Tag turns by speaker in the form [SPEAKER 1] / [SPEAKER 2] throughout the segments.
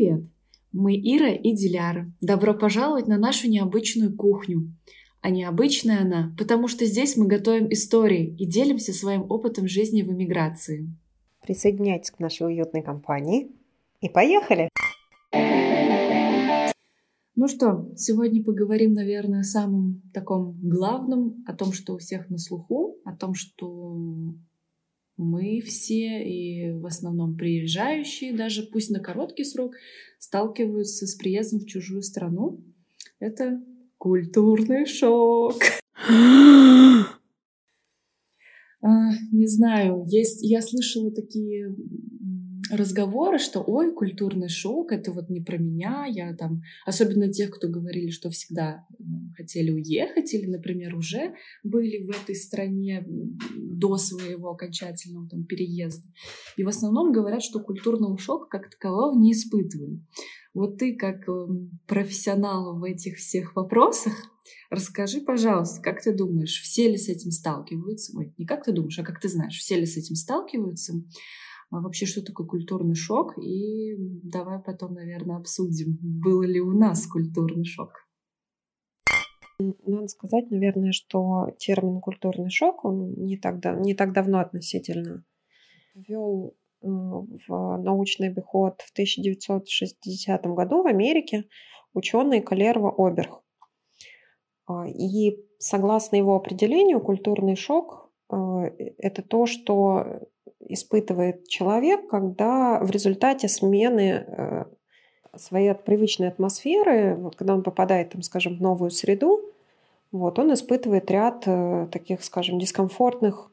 [SPEAKER 1] привет! Мы Ира и Диляра. Добро пожаловать на нашу необычную кухню. А необычная она, потому что здесь мы готовим истории и делимся своим опытом жизни в эмиграции.
[SPEAKER 2] Присоединяйтесь к нашей уютной компании и поехали!
[SPEAKER 1] Ну что, сегодня поговорим, наверное, о самом таком главном, о том, что у всех на слуху, о том, что мы все и в основном приезжающие, даже пусть на короткий срок, сталкиваются с приездом в чужую страну. Это культурный шок. А, не знаю, есть, я слышала такие разговоры, что ой, культурный шок, это вот не про меня, я там, особенно тех, кто говорили, что всегда хотели уехать или, например, уже были в этой стране до своего окончательного там переезда. И в основном говорят, что культурного шока как такового не испытывали. Вот ты как эм, профессионал в этих всех вопросах, расскажи, пожалуйста, как ты думаешь, все ли с этим сталкиваются? Ой, не как ты думаешь, а как ты знаешь, все ли с этим сталкиваются? А вообще, что такое культурный шок, и давай потом, наверное, обсудим, был ли у нас культурный шок.
[SPEAKER 2] Надо сказать, наверное, что термин культурный шок, он не так, да, не так давно относительно ввел э, в научный обиход в 1960 году в Америке ученый Калерва Оберг. А, и согласно его определению, культурный шок э, – это то, что испытывает человек, когда в результате смены э, своей привычной атмосферы, вот когда он попадает, там, скажем, в новую среду, вот, он испытывает ряд э, таких, скажем, дискомфортных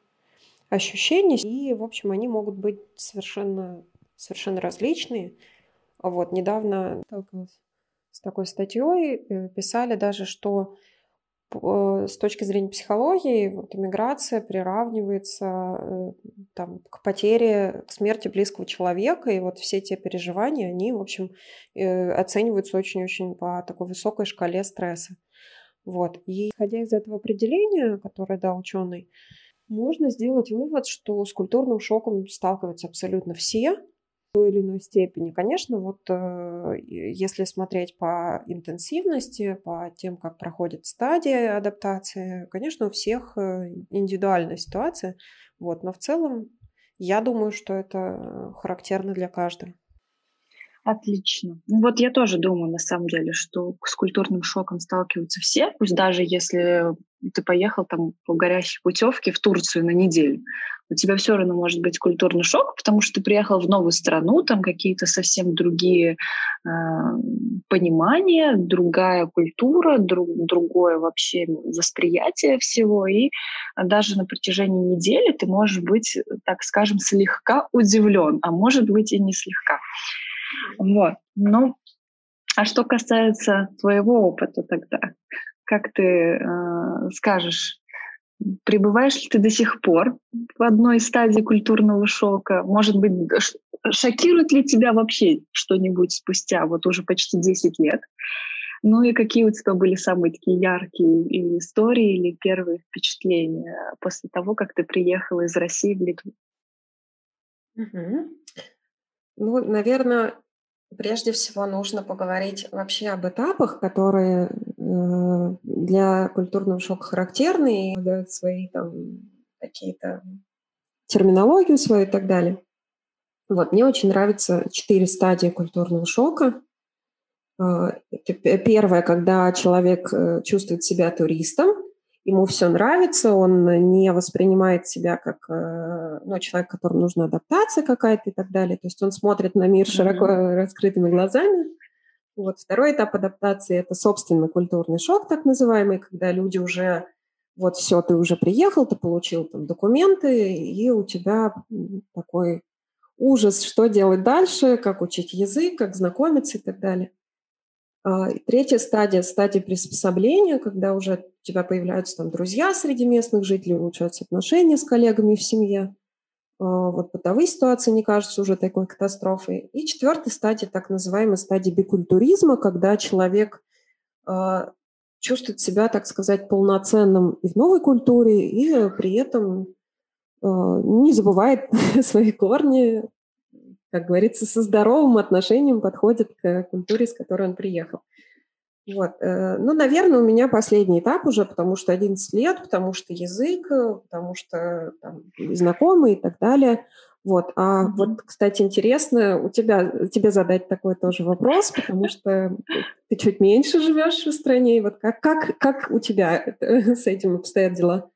[SPEAKER 2] ощущений, и, в общем, они могут быть совершенно, совершенно различные. Вот, недавно с такой статьей, э, писали даже, что с точки зрения психологии, вот, иммиграция приравнивается э, там, к потере, к смерти близкого человека, и вот все те переживания, они, в общем, э, оцениваются очень-очень по такой высокой шкале стресса. Вот. И исходя из этого определения, которое дал ученый, можно сделать вывод, что с культурным шоком сталкиваются абсолютно все, той или иной степени. Конечно, вот э, если смотреть по интенсивности, по тем, как проходит стадия адаптации, конечно, у всех э, индивидуальная ситуация, вот, но в целом я думаю, что это характерно для каждого.
[SPEAKER 3] Отлично. Ну вот я тоже думаю, на самом деле, что с культурным шоком сталкиваются все, пусть даже если ты поехал там по горящей путевке в Турцию на неделю, у тебя все равно может быть культурный шок, потому что ты приехал в новую страну, там какие-то совсем другие э, понимания, другая культура, друг, другое вообще восприятие всего, и даже на протяжении недели ты можешь быть, так скажем, слегка удивлен, а может быть и не слегка. Вот. Ну, а что касается твоего опыта тогда, как ты э, скажешь, пребываешь ли ты до сих пор в одной стадии культурного шока? Может быть, шокирует ли тебя вообще что-нибудь спустя вот уже почти 10 лет? Ну и какие у тебя были самые такие яркие истории или первые впечатления после того, как ты приехала из России в Литву?
[SPEAKER 2] Угу. Ну, наверное, прежде всего нужно поговорить вообще об этапах, которые э, для культурного шока характерны и дают свои там какие-то терминологию свою и так далее. Вот, мне очень нравятся четыре стадии культурного шока. Э, первое, когда человек э, чувствует себя туристом, ему все нравится, он не воспринимает себя как э, ну, человек, которому нужна адаптация какая-то и так далее. То есть он смотрит на мир широко раскрытыми глазами. Вот второй этап адаптации – это, собственно, культурный шок, так называемый, когда люди уже вот все, ты уже приехал, ты получил там документы, и у тебя такой ужас, что делать дальше, как учить язык, как знакомиться и так далее. А, третья стадия – стадия приспособления, когда уже у тебя появляются там друзья среди местных жителей, улучшаются отношения с коллегами в семье. А, вот бытовые ситуации не кажутся уже такой катастрофой. И четвертая стадия, так называемая стадия бикультуризма, когда человек а, чувствует себя, так сказать, полноценным и в новой культуре, и при этом не забывает свои корни, как говорится, со здоровым отношением подходит к культуре, с которой он приехал. Вот. Э, ну, наверное, у меня последний этап уже, потому что 11 лет, потому что язык, потому что там, знакомые и так далее. Вот. А mm-hmm. вот, кстати, интересно у тебя, тебе задать такой тоже вопрос, потому что ты чуть меньше живешь в стране. И вот как, как, как у тебя с этим обстоят дела?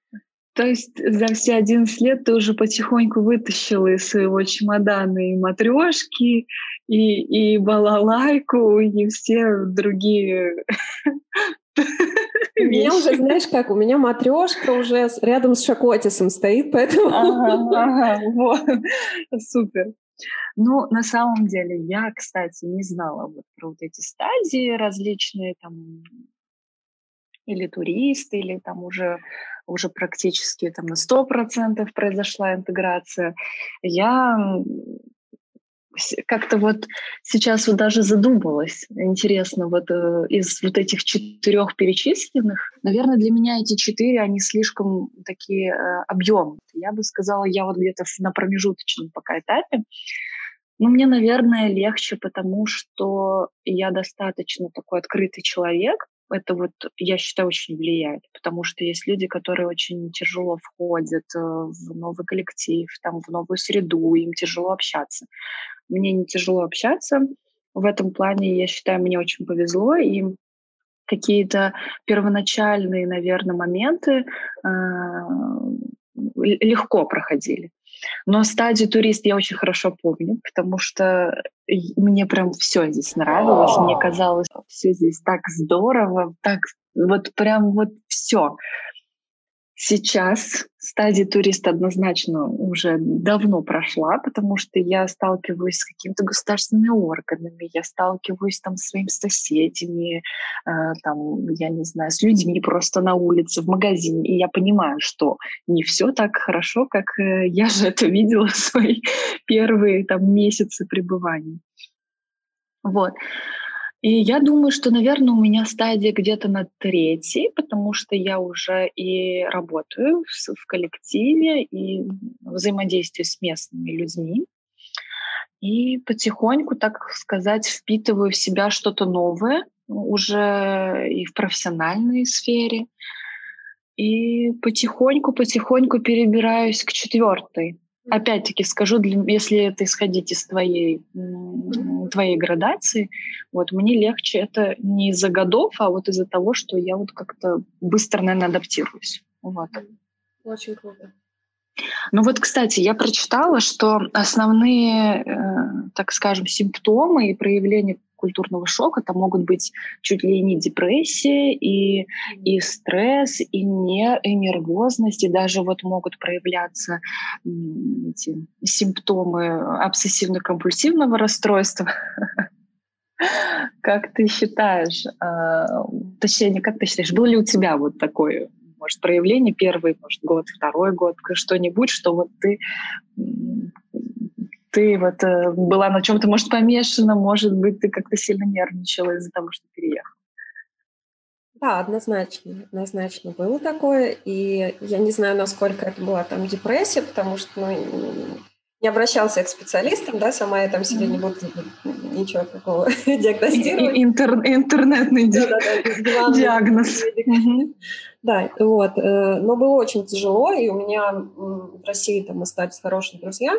[SPEAKER 3] То есть за все 11 лет ты уже потихоньку вытащила из своего чемодана и матрешки, и, и балалайку, и все другие
[SPEAKER 2] у меня уже, знаешь как, у меня матрешка уже рядом с Шакотисом стоит, поэтому... Ага,
[SPEAKER 3] ага, вот. Супер. Ну, на самом деле, я, кстати, не знала вот про вот эти стадии различные, там, или туристы, или там уже, уже практически там на сто процентов произошла интеграция. Я как-то вот сейчас вот даже задумалась, интересно, вот э, из вот этих четырех перечисленных, наверное, для меня эти четыре, они слишком такие э, объемные. Я бы сказала, я вот где-то на промежуточном пока этапе, но мне, наверное, легче, потому что я достаточно такой открытый человек, это вот, я считаю, очень влияет, потому что есть люди, которые очень тяжело входят э, в новый коллектив, там, в новую среду, им тяжело общаться. Мне не тяжело общаться. В этом плане, я считаю, мне очень повезло, и какие-то первоначальные, наверное, моменты э, легко проходили. Но стадию турист я очень хорошо помню, потому что мне прям все здесь нравилось. Мне казалось, все здесь так здорово, так вот прям вот все. Сейчас стадия туриста однозначно уже давно прошла, потому что я сталкиваюсь с какими-то государственными органами, я сталкиваюсь там с своими соседями, э, там, я не знаю, с людьми просто на улице, в магазине, и я понимаю, что не все так хорошо, как э, я же это видела в свои первые там месяцы пребывания. Вот. И я думаю, что, наверное, у меня стадия где-то на третьей, потому что я уже и работаю в, в коллективе, и взаимодействую с местными людьми. И потихоньку, так сказать, впитываю в себя что-то новое уже и в профессиональной сфере. И потихоньку-потихоньку перебираюсь к четвертой Опять-таки скажу, если это исходить из твоей, твоей градации, вот мне легче это не из-за годов, а вот из-за того, что я вот как-то быстро, наверное, адаптируюсь. Вот.
[SPEAKER 2] Очень круто.
[SPEAKER 3] Ну вот, кстати, я прочитала, что основные, э, так скажем, симптомы и проявления культурного шока. Там могут быть чуть ли не депрессия, и, и стресс, и, нер, и нервозность, и даже вот могут проявляться эти симптомы обсессивно-компульсивного расстройства. Как ты считаешь, а, точнее, как ты считаешь, был ли у тебя вот такое, может, проявление первый, может, год, второй год, что-нибудь, что вот ты ты вот э, была на чем-то, может, помешана, может быть, ты как-то сильно нервничала из-за того, что переехала.
[SPEAKER 2] Да, однозначно, однозначно было такое, и я не знаю, насколько это была там депрессия, потому что ну, не обращался к специалистам, да, сама я там себе не буду ничего такого диагностировать.
[SPEAKER 3] Интер, интернетный да, да, да, диагноз.
[SPEAKER 2] Да, вот, э, но было очень тяжело, и у меня в России там остались хорошие друзья,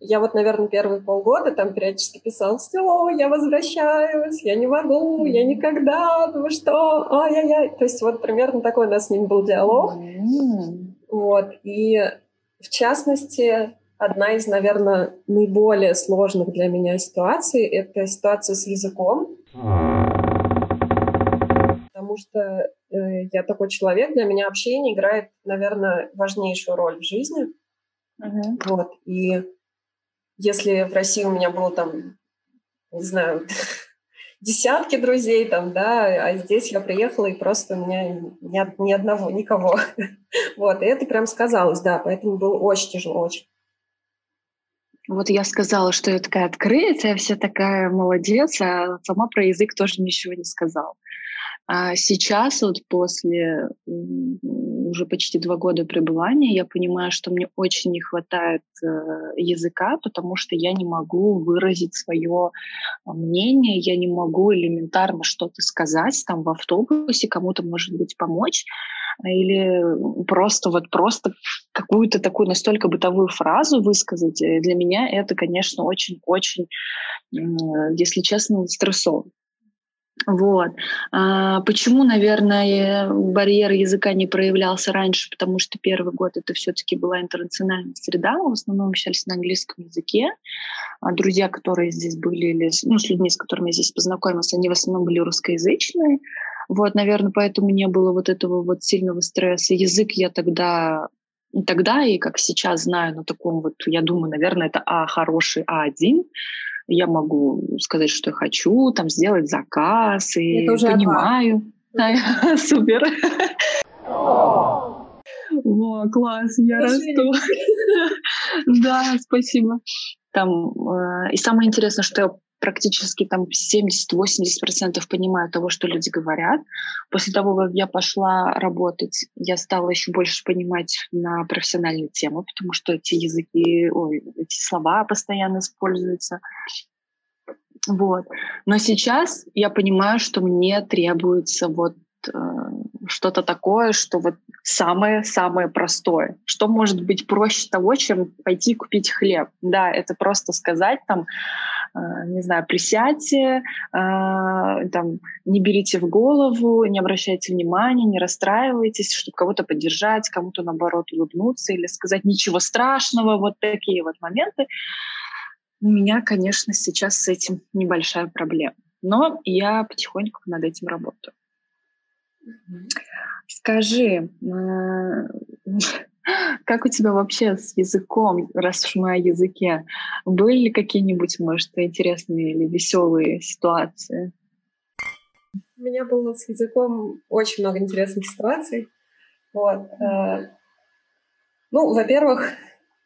[SPEAKER 2] я вот, наверное, первые полгода там периодически писал, все, я возвращаюсь, я не могу, я никогда, ну что, ай-яй-яй. То есть вот примерно такой у нас с ним был диалог. Вот, и в частности, одна из, наверное, наиболее сложных для меня ситуаций — это ситуация с языком. Потому что э, я такой человек, для меня общение играет, наверное, важнейшую роль в жизни. Uh-huh. Вот, и если в России у меня было там, не знаю, десятки друзей там, да, а здесь я приехала, и просто у меня ни, ни одного, никого. вот, и это прям сказалось, да, поэтому было очень тяжело, очень.
[SPEAKER 3] Вот я сказала, что я такая открытая, вся такая молодец, а сама про язык тоже ничего не сказала. А сейчас вот после уже почти два года пребывания, я понимаю, что мне очень не хватает э, языка, потому что я не могу выразить свое мнение, я не могу элементарно что-то сказать там в автобусе, кому-то, может быть, помочь или просто вот просто какую-то такую настолько бытовую фразу высказать, э, для меня это, конечно, очень-очень, если честно, стрессово. Вот. А почему, наверное, барьер языка не проявлялся раньше? Потому что первый год это все-таки была интернациональная среда, в основном общались на английском языке. А друзья, которые здесь были, или ну, с людьми, с которыми я здесь познакомилась, они в основном были русскоязычные. Вот, наверное, поэтому не было вот этого вот сильного стресса. Язык я тогда тогда, и как сейчас знаю на таком вот, я думаю, наверное, это А хороший А1, я могу сказать, что я хочу, там сделать заказ, и это уже понимаю. Супер. О, класс, я расту. Да, спасибо. Там, э, и самое интересное, что я практически там 70-80% понимаю того, что люди говорят. После того, как я пошла работать, я стала еще больше понимать на профессиональные темы, потому что эти языки, ой, эти слова постоянно используются. Вот. Но сейчас я понимаю, что мне требуется вот э, что-то такое, что вот самое-самое простое. Что может быть проще того, чем пойти купить хлеб? Да, это просто сказать там, не знаю, присядьте, э, там, не берите в голову, не обращайте внимания, не расстраивайтесь, чтобы кого-то поддержать, кому-то наоборот улыбнуться или сказать ничего страшного, вот такие вот моменты. У меня, конечно, сейчас с этим небольшая проблема. Но я потихоньку над этим работаю. Скажи, а, как у тебя вообще с языком, раз уж мы о языке, были ли какие-нибудь, может, интересные или веселые ситуации?
[SPEAKER 2] У меня было с языком очень много интересных ситуаций. Вот. Э, ну, во-первых,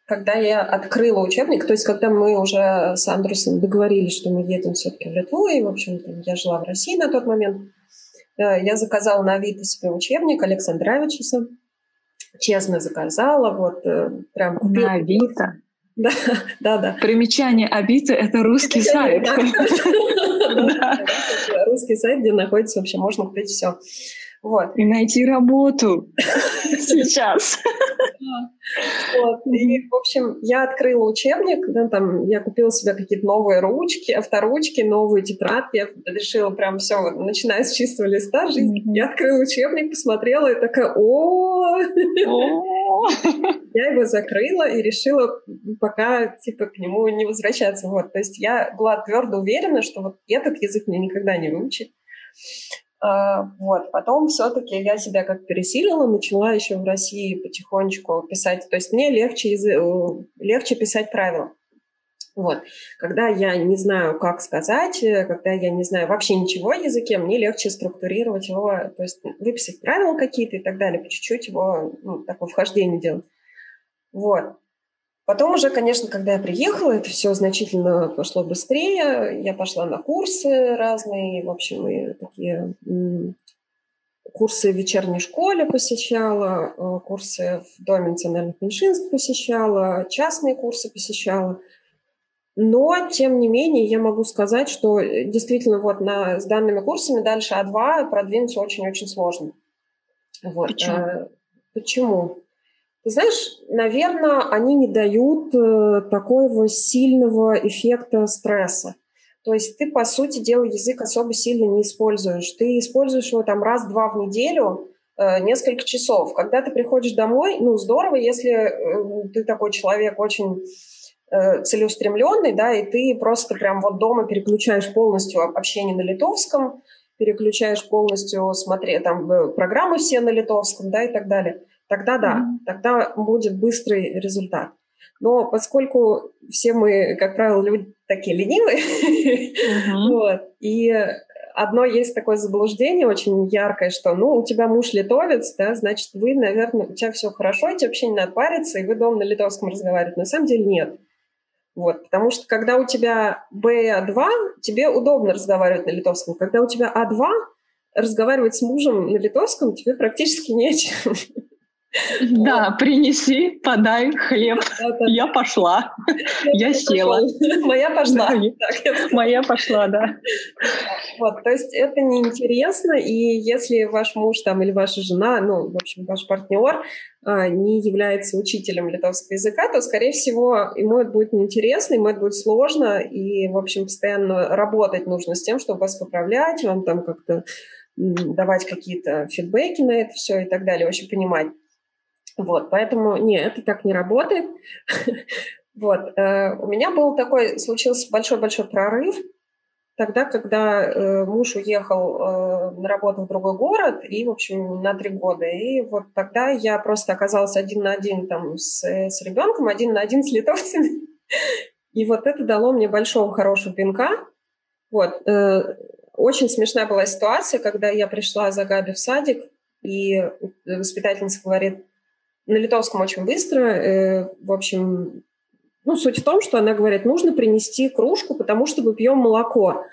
[SPEAKER 2] когда я открыла учебник, то есть когда мы уже с Андрусом договорились, что мы едем все-таки в Литву, и, в общем-то, я жила в России на тот момент, э, я заказала на Авито себе учебник Александра Авичуса. Честно заказала, вот э, прям
[SPEAKER 3] купила. На Авито?
[SPEAKER 2] Да, да, да.
[SPEAKER 3] Примечание Авито — это русский сайт.
[SPEAKER 2] Русский сайт, где находится вообще, можно купить все.
[SPEAKER 3] Вот. И найти работу сейчас.
[SPEAKER 2] Вот. И, в общем, я открыла учебник, да, там, я купила себе какие-то новые ручки, авторучки, новые тетрадки. Я решила прям все, начиная с чистого листа жизни. Mm-hmm. Я открыла учебник, посмотрела и такая, о Я его закрыла и решила пока, типа, к нему не возвращаться. Вот. То есть я была твердо уверена, что вот этот язык мне никогда не выучить. А, вот. Потом все-таки я себя как пересилила, начала еще в России потихонечку писать. То есть мне легче, э, легче писать правила. Вот. Когда я не знаю, как сказать, э, когда я не знаю вообще ничего о языке, мне легче структурировать его, то есть выписать правила какие-то и так далее, по чуть-чуть его, ну, такое вхождение делать. Вот. Потом уже, конечно, когда я приехала, это все значительно пошло быстрее. Я пошла на курсы разные, в общем, и такие курсы в вечерней школе посещала, э, курсы в Доме национальных меньшинств посещала, частные курсы посещала. Но, тем не менее, я могу сказать, что э, действительно вот на, с данными курсами дальше А2 продвинуться очень-очень сложно. Вот.
[SPEAKER 3] Почему?
[SPEAKER 2] Э, почему? Ты знаешь, наверное, они не дают э, такого сильного эффекта стресса. То есть ты, по сути дела, язык особо сильно не используешь. Ты используешь его там раз-два в неделю, э, несколько часов. Когда ты приходишь домой, ну, здорово, если э, ты такой человек очень целеустремленный, да, и ты просто прям вот дома переключаешь полностью общение на литовском, переключаешь полностью, смотри, там программы все на литовском, да, и так далее тогда да, mm-hmm. тогда будет быстрый результат. Но поскольку все мы, как правило, люди такие ленивые, uh-huh. вот, и одно есть такое заблуждение очень яркое, что, ну, у тебя муж литовец, да, значит, вы, наверное, у тебя все хорошо, тебе вообще не надо париться, и вы дома на литовском разговариваете. На самом деле нет. Вот, потому что когда у тебя B2, тебе удобно разговаривать на литовском. Когда у тебя А2, разговаривать с мужем на литовском тебе практически нечем.
[SPEAKER 3] Да, принеси, подай хлеб. Я пошла. Я села.
[SPEAKER 2] Моя пошла.
[SPEAKER 3] Моя пошла, да.
[SPEAKER 2] Вот, то есть это неинтересно, и если ваш муж там или ваша жена, ну, в общем, ваш партнер а, не является учителем литовского языка, то, скорее всего, ему это будет неинтересно, ему это будет сложно, и, в общем, постоянно работать нужно с тем, чтобы вас поправлять, вам там как-то давать какие-то фидбэки на это все и так далее, вообще понимать. Вот, поэтому, нет, это так не работает. Вот, э, у меня был такой, случился большой-большой прорыв, тогда, когда э, муж уехал э, на работу в другой город, и, в общем, на три года. И вот тогда я просто оказалась один на один там с, с ребенком, один на один с литовцами. И вот это дало мне большого хорошего пинка. Вот. Очень смешная была ситуация, когда я пришла за Габи в садик, и воспитательница говорит, на литовском очень быстро. Э, в общем, ну, суть в том, что она говорит, нужно принести кружку, потому что мы пьем молоко.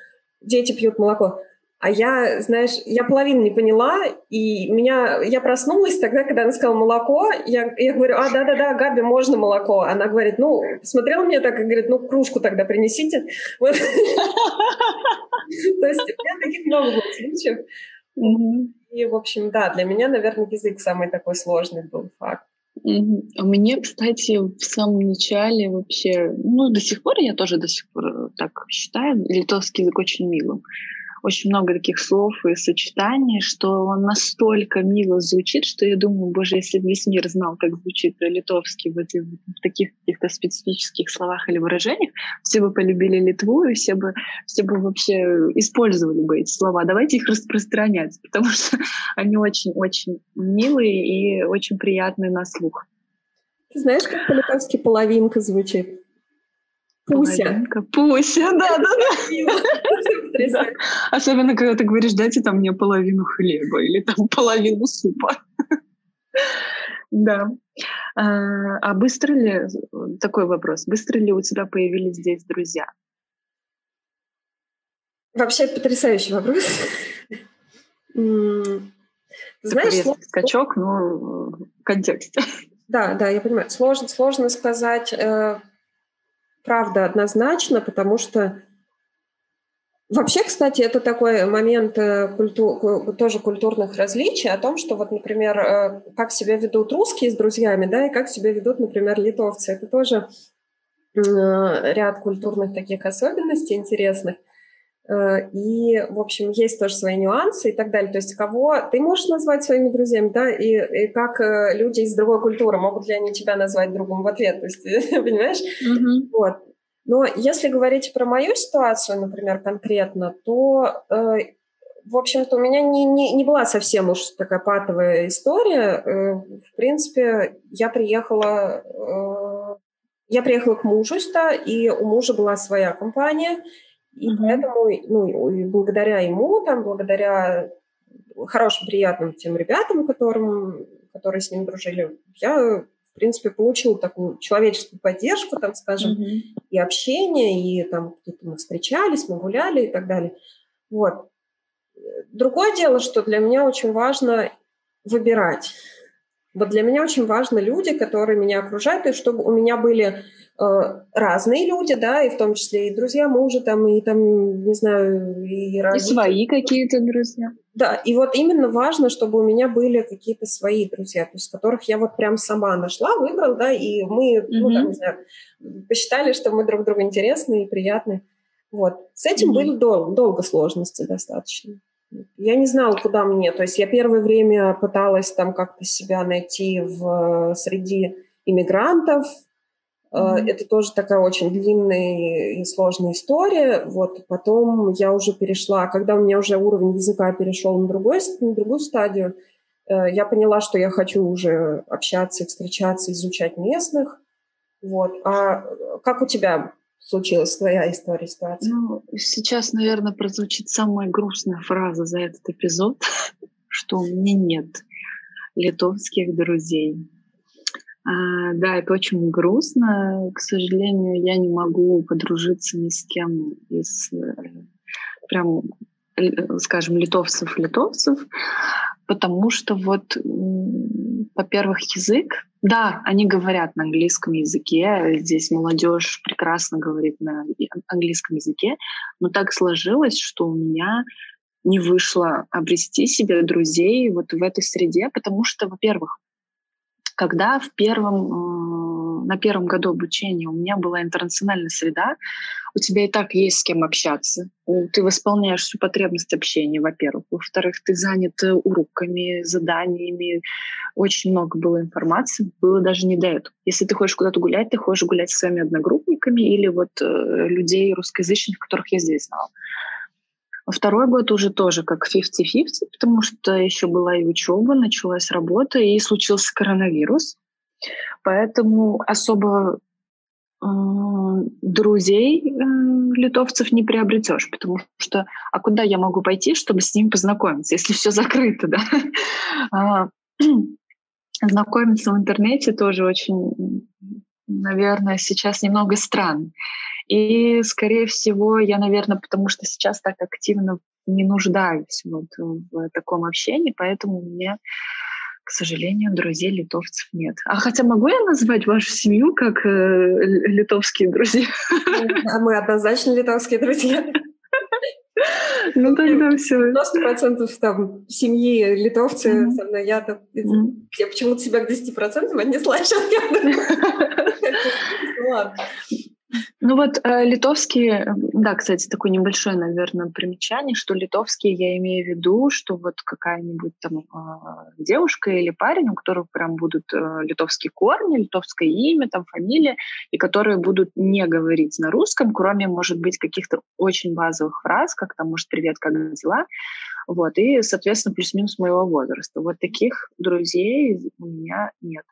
[SPEAKER 2] Дети пьют молоко. А я, знаешь, я половину не поняла, и меня, я проснулась тогда, когда она сказала молоко, я, я говорю, а, да-да-да, Габи, можно молоко. Она говорит, ну, смотрела меня так и говорит, ну, кружку тогда принесите. То есть у меня таких много случаев. И, в общем, да, для меня, наверное, язык самый такой сложный был факт.
[SPEAKER 3] У меня, кстати, в самом начале вообще, ну, до сих пор, я тоже до сих пор э, так считаю, литовский язык очень милым очень много таких слов и сочетаний, что он настолько мило звучит, что я думаю, боже, если бы весь мир знал, как звучит литовский в, этих, в таких каких-то специфических словах или выражениях, все бы полюбили Литву, и все бы, все бы вообще использовали бы эти слова. Давайте их распространять, потому что они очень-очень милые и очень приятные на слух.
[SPEAKER 2] Ты знаешь, как по-литовски половинка звучит? Пуся.
[SPEAKER 3] Половинка. Пуся, да, да, да. Особенно, когда ты говоришь, дайте там мне половину хлеба или там половину супа. Да. А, а быстро ли, такой вопрос, быстро ли у тебя появились здесь друзья?
[SPEAKER 2] Вообще потрясающий вопрос.
[SPEAKER 3] Знаешь, скачок, но в контексте.
[SPEAKER 2] Да, да, я понимаю. Сложно, сложно сказать э, правда однозначно, потому что Вообще, кстати, это такой момент э, культу... тоже культурных различий о том, что вот, например, э, как себя ведут русские с друзьями, да, и как себя ведут, например, литовцы. Это тоже э, ряд культурных таких особенностей интересных. Э, и, в общем, есть тоже свои нюансы и так далее. То есть кого ты можешь назвать своими друзьями, да, и, и как э, люди из другой культуры, могут ли они тебя назвать другом в ответ, то есть, понимаешь? Mm-hmm. Вот. Но если говорить про мою ситуацию, например, конкретно, то, э, в общем-то, у меня не, не, не была совсем уж такая патовая история. Э, в принципе, я приехала... Э, я приехала к мужу, да, и у мужа была своя компания, и mm-hmm. поэтому, ну, и благодаря ему, там, благодаря хорошим, приятным тем ребятам, которым, которые с ним дружили, я, в принципе, получила такую человеческую поддержку, там, скажем, mm-hmm. и общение, и там мы встречались, мы гуляли и так далее. Вот. Другое дело, что для меня очень важно выбирать. Вот для меня очень важны люди, которые меня окружают, и чтобы у меня были разные люди, да, и в том числе и друзья мужа, там, и там, не знаю, и родители.
[SPEAKER 3] И свои какие-то друзья.
[SPEAKER 2] Да, и вот именно важно, чтобы у меня были какие-то свои друзья, то есть которых я вот прям сама нашла, выбрал, да, и мы, mm-hmm. ну, там, не знаю, посчитали, что мы друг другу интересны и приятны. Вот. С этим mm-hmm. были дол- долго сложности достаточно. Я не знала, куда мне. То есть я первое время пыталась там как-то себя найти в, среди иммигрантов, Mm-hmm. Это тоже такая очень длинная и сложная история. Вот потом я уже перешла, когда у меня уже уровень языка перешел на, другой, на другую стадию, э, я поняла, что я хочу уже общаться, встречаться, изучать местных. Вот. А как у тебя случилась твоя история, ситуация?
[SPEAKER 3] Ну, сейчас, наверное, прозвучит самая грустная фраза за этот эпизод, что у меня нет литовских друзей. А, да, это очень грустно. К сожалению, я не могу подружиться ни с кем из э, прям, скажем, литовцев-литовцев, потому что вот во-первых, язык. Да, они говорят на английском языке. Здесь молодежь прекрасно говорит на английском языке. Но так сложилось, что у меня не вышло обрести себе друзей вот в этой среде, потому что, во-первых, когда в первом, на первом году обучения у меня была интернациональная среда, у тебя и так есть с кем общаться. Ты восполняешь всю потребность общения, во-первых. Во-вторых, ты занят э, уроками, заданиями. Очень много было информации, было даже не до этого. Если ты хочешь куда-то гулять, ты хочешь гулять со своими одногруппниками или вот э, людей русскоязычных, которых я здесь знала. Второй год уже тоже как 50-50, потому что еще была и учеба, началась работа, и случился коронавирус. Поэтому особо э, друзей э, литовцев не приобретешь, потому что а куда я могу пойти, чтобы с ними познакомиться, если все закрыто, да? А, знакомиться в интернете тоже очень, наверное, сейчас немного странно. И, скорее всего, я, наверное, потому что сейчас так активно не нуждаюсь вот в таком общении, поэтому у меня, к сожалению, друзей литовцев нет. А хотя могу я назвать вашу семью как э, литовские друзья?
[SPEAKER 2] А мы однозначно литовские друзья.
[SPEAKER 3] Ну тогда все.
[SPEAKER 2] 90% там семьи литовцы со мной. Я, там, я почему-то себя к 10% отнесла сейчас. Ну ладно.
[SPEAKER 3] Ну вот э, литовские, э, да, кстати, такое небольшое, наверное, примечание, что литовские я имею в виду, что вот какая-нибудь там э, девушка или парень, у которых прям будут э, литовские корни, литовское имя, там фамилия, и которые будут не говорить на русском, кроме, может быть, каких-то очень базовых фраз, как там, может, привет, как дела, вот, и, соответственно, плюс-минус моего возраста. Вот таких друзей у меня нет.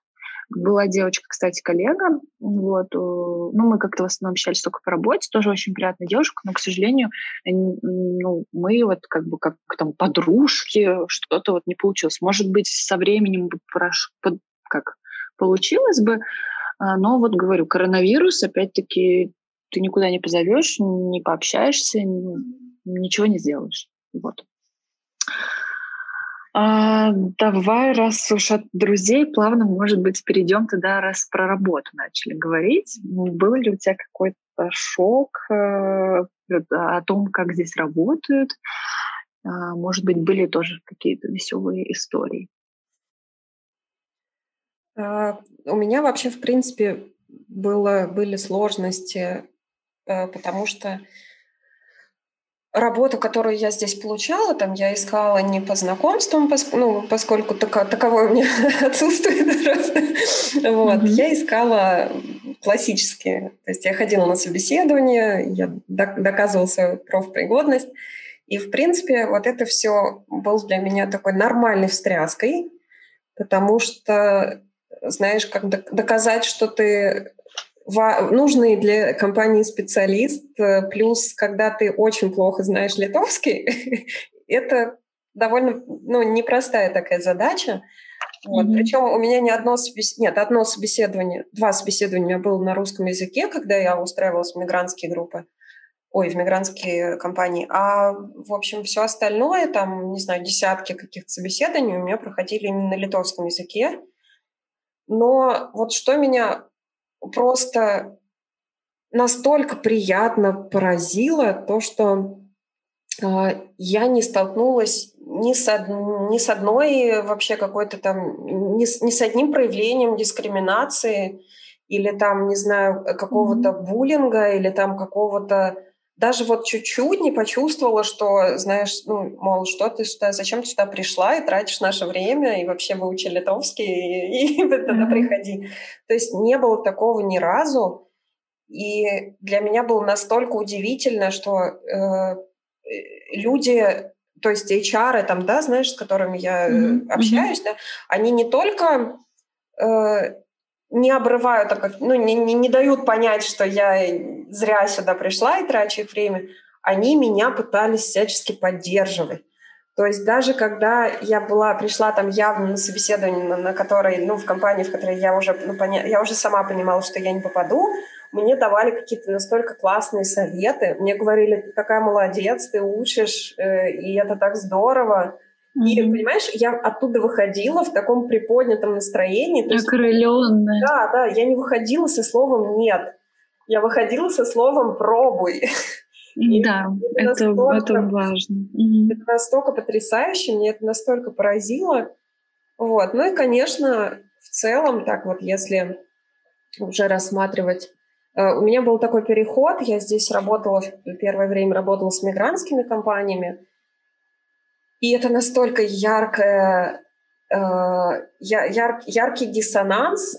[SPEAKER 3] Была девочка, кстати, коллега, вот, э, ну, мы как-то в основном общались только по работе, тоже очень приятная девушка, но, к сожалению, ну, мы вот как бы как там подружки, что-то вот не получилось. Может быть, со временем прош... под... как получилось бы, а, но вот говорю, коронавирус, опять-таки, ты никуда не позовешь, не пообщаешься, ничего не сделаешь. Вот. А, давай, раз уж от друзей, плавно, может быть, перейдем тогда, раз про работу начали говорить. Был ли у тебя какой-то шок э, о том, как здесь работают? А, может быть, были тоже какие-то веселые истории?
[SPEAKER 2] А, у меня вообще, в принципе, было, были сложности, э, потому что работу, которую я здесь получала, там я искала не по знакомствам, ну, поскольку тако, таковое у меня отсутствует просто. Вот. Mm-hmm. Я искала классические. То есть я ходила на собеседование, я доказывала свою профпригодность. И, в принципе, вот это все был для меня такой нормальной встряской, потому что, знаешь, как доказать, что ты нужный для компании специалист, э, плюс когда ты очень плохо знаешь литовский, это довольно ну, непростая такая задача. Вот. Mm-hmm. Причем у меня не одно, собес... Нет, одно собеседование, два собеседования у меня было на русском языке, когда я устраивалась в мигрантские группы, ой, в мигрантские компании. А, в общем, все остальное, там, не знаю, десятки каких-то собеседований у меня проходили именно на литовском языке. Но вот что меня просто настолько приятно поразило то, что э, я не столкнулась ни с, од... ни с одной вообще какой-то там, ни с, ни с одним проявлением дискриминации или там, не знаю, какого-то mm-hmm. буллинга или там какого-то даже вот чуть-чуть не почувствовала, что, знаешь, ну, мол, что ты сюда, зачем ты сюда пришла и тратишь наше время, и вообще выучи литовский, и, и тогда приходи. То есть не было такого ни разу, и для меня было настолько удивительно, что э, люди, то есть HR, там, да, знаешь, с которыми я mm-hmm. общаюсь, да, они не только э, не обрывают, так как, ну, не, не, не дают понять, что я зря сюда пришла и трачу их время, они меня пытались всячески поддерживать. То есть даже когда я была, пришла там явно на собеседование, на, на которой, ну, в компании, в которой я уже, ну, поня... я уже сама понимала, что я не попаду, мне давали какие-то настолько классные советы. Мне говорили, ты такая молодец, ты учишь, э, и это так здорово. Mm-hmm. И, понимаешь, я оттуда выходила в таком приподнятом настроении.
[SPEAKER 3] Окрыленная.
[SPEAKER 2] Да, да, я не выходила со словом «нет». Я выходила со словом «пробуй».
[SPEAKER 3] Да, это, это, настолько, это важно.
[SPEAKER 2] Это настолько потрясающе, мне это настолько поразило. Вот. Ну и, конечно, в целом, так вот, если уже рассматривать э, у меня был такой переход, я здесь работала, первое время работала с мигрантскими компаниями, и это настолько яркое, э, яр, яркий диссонанс.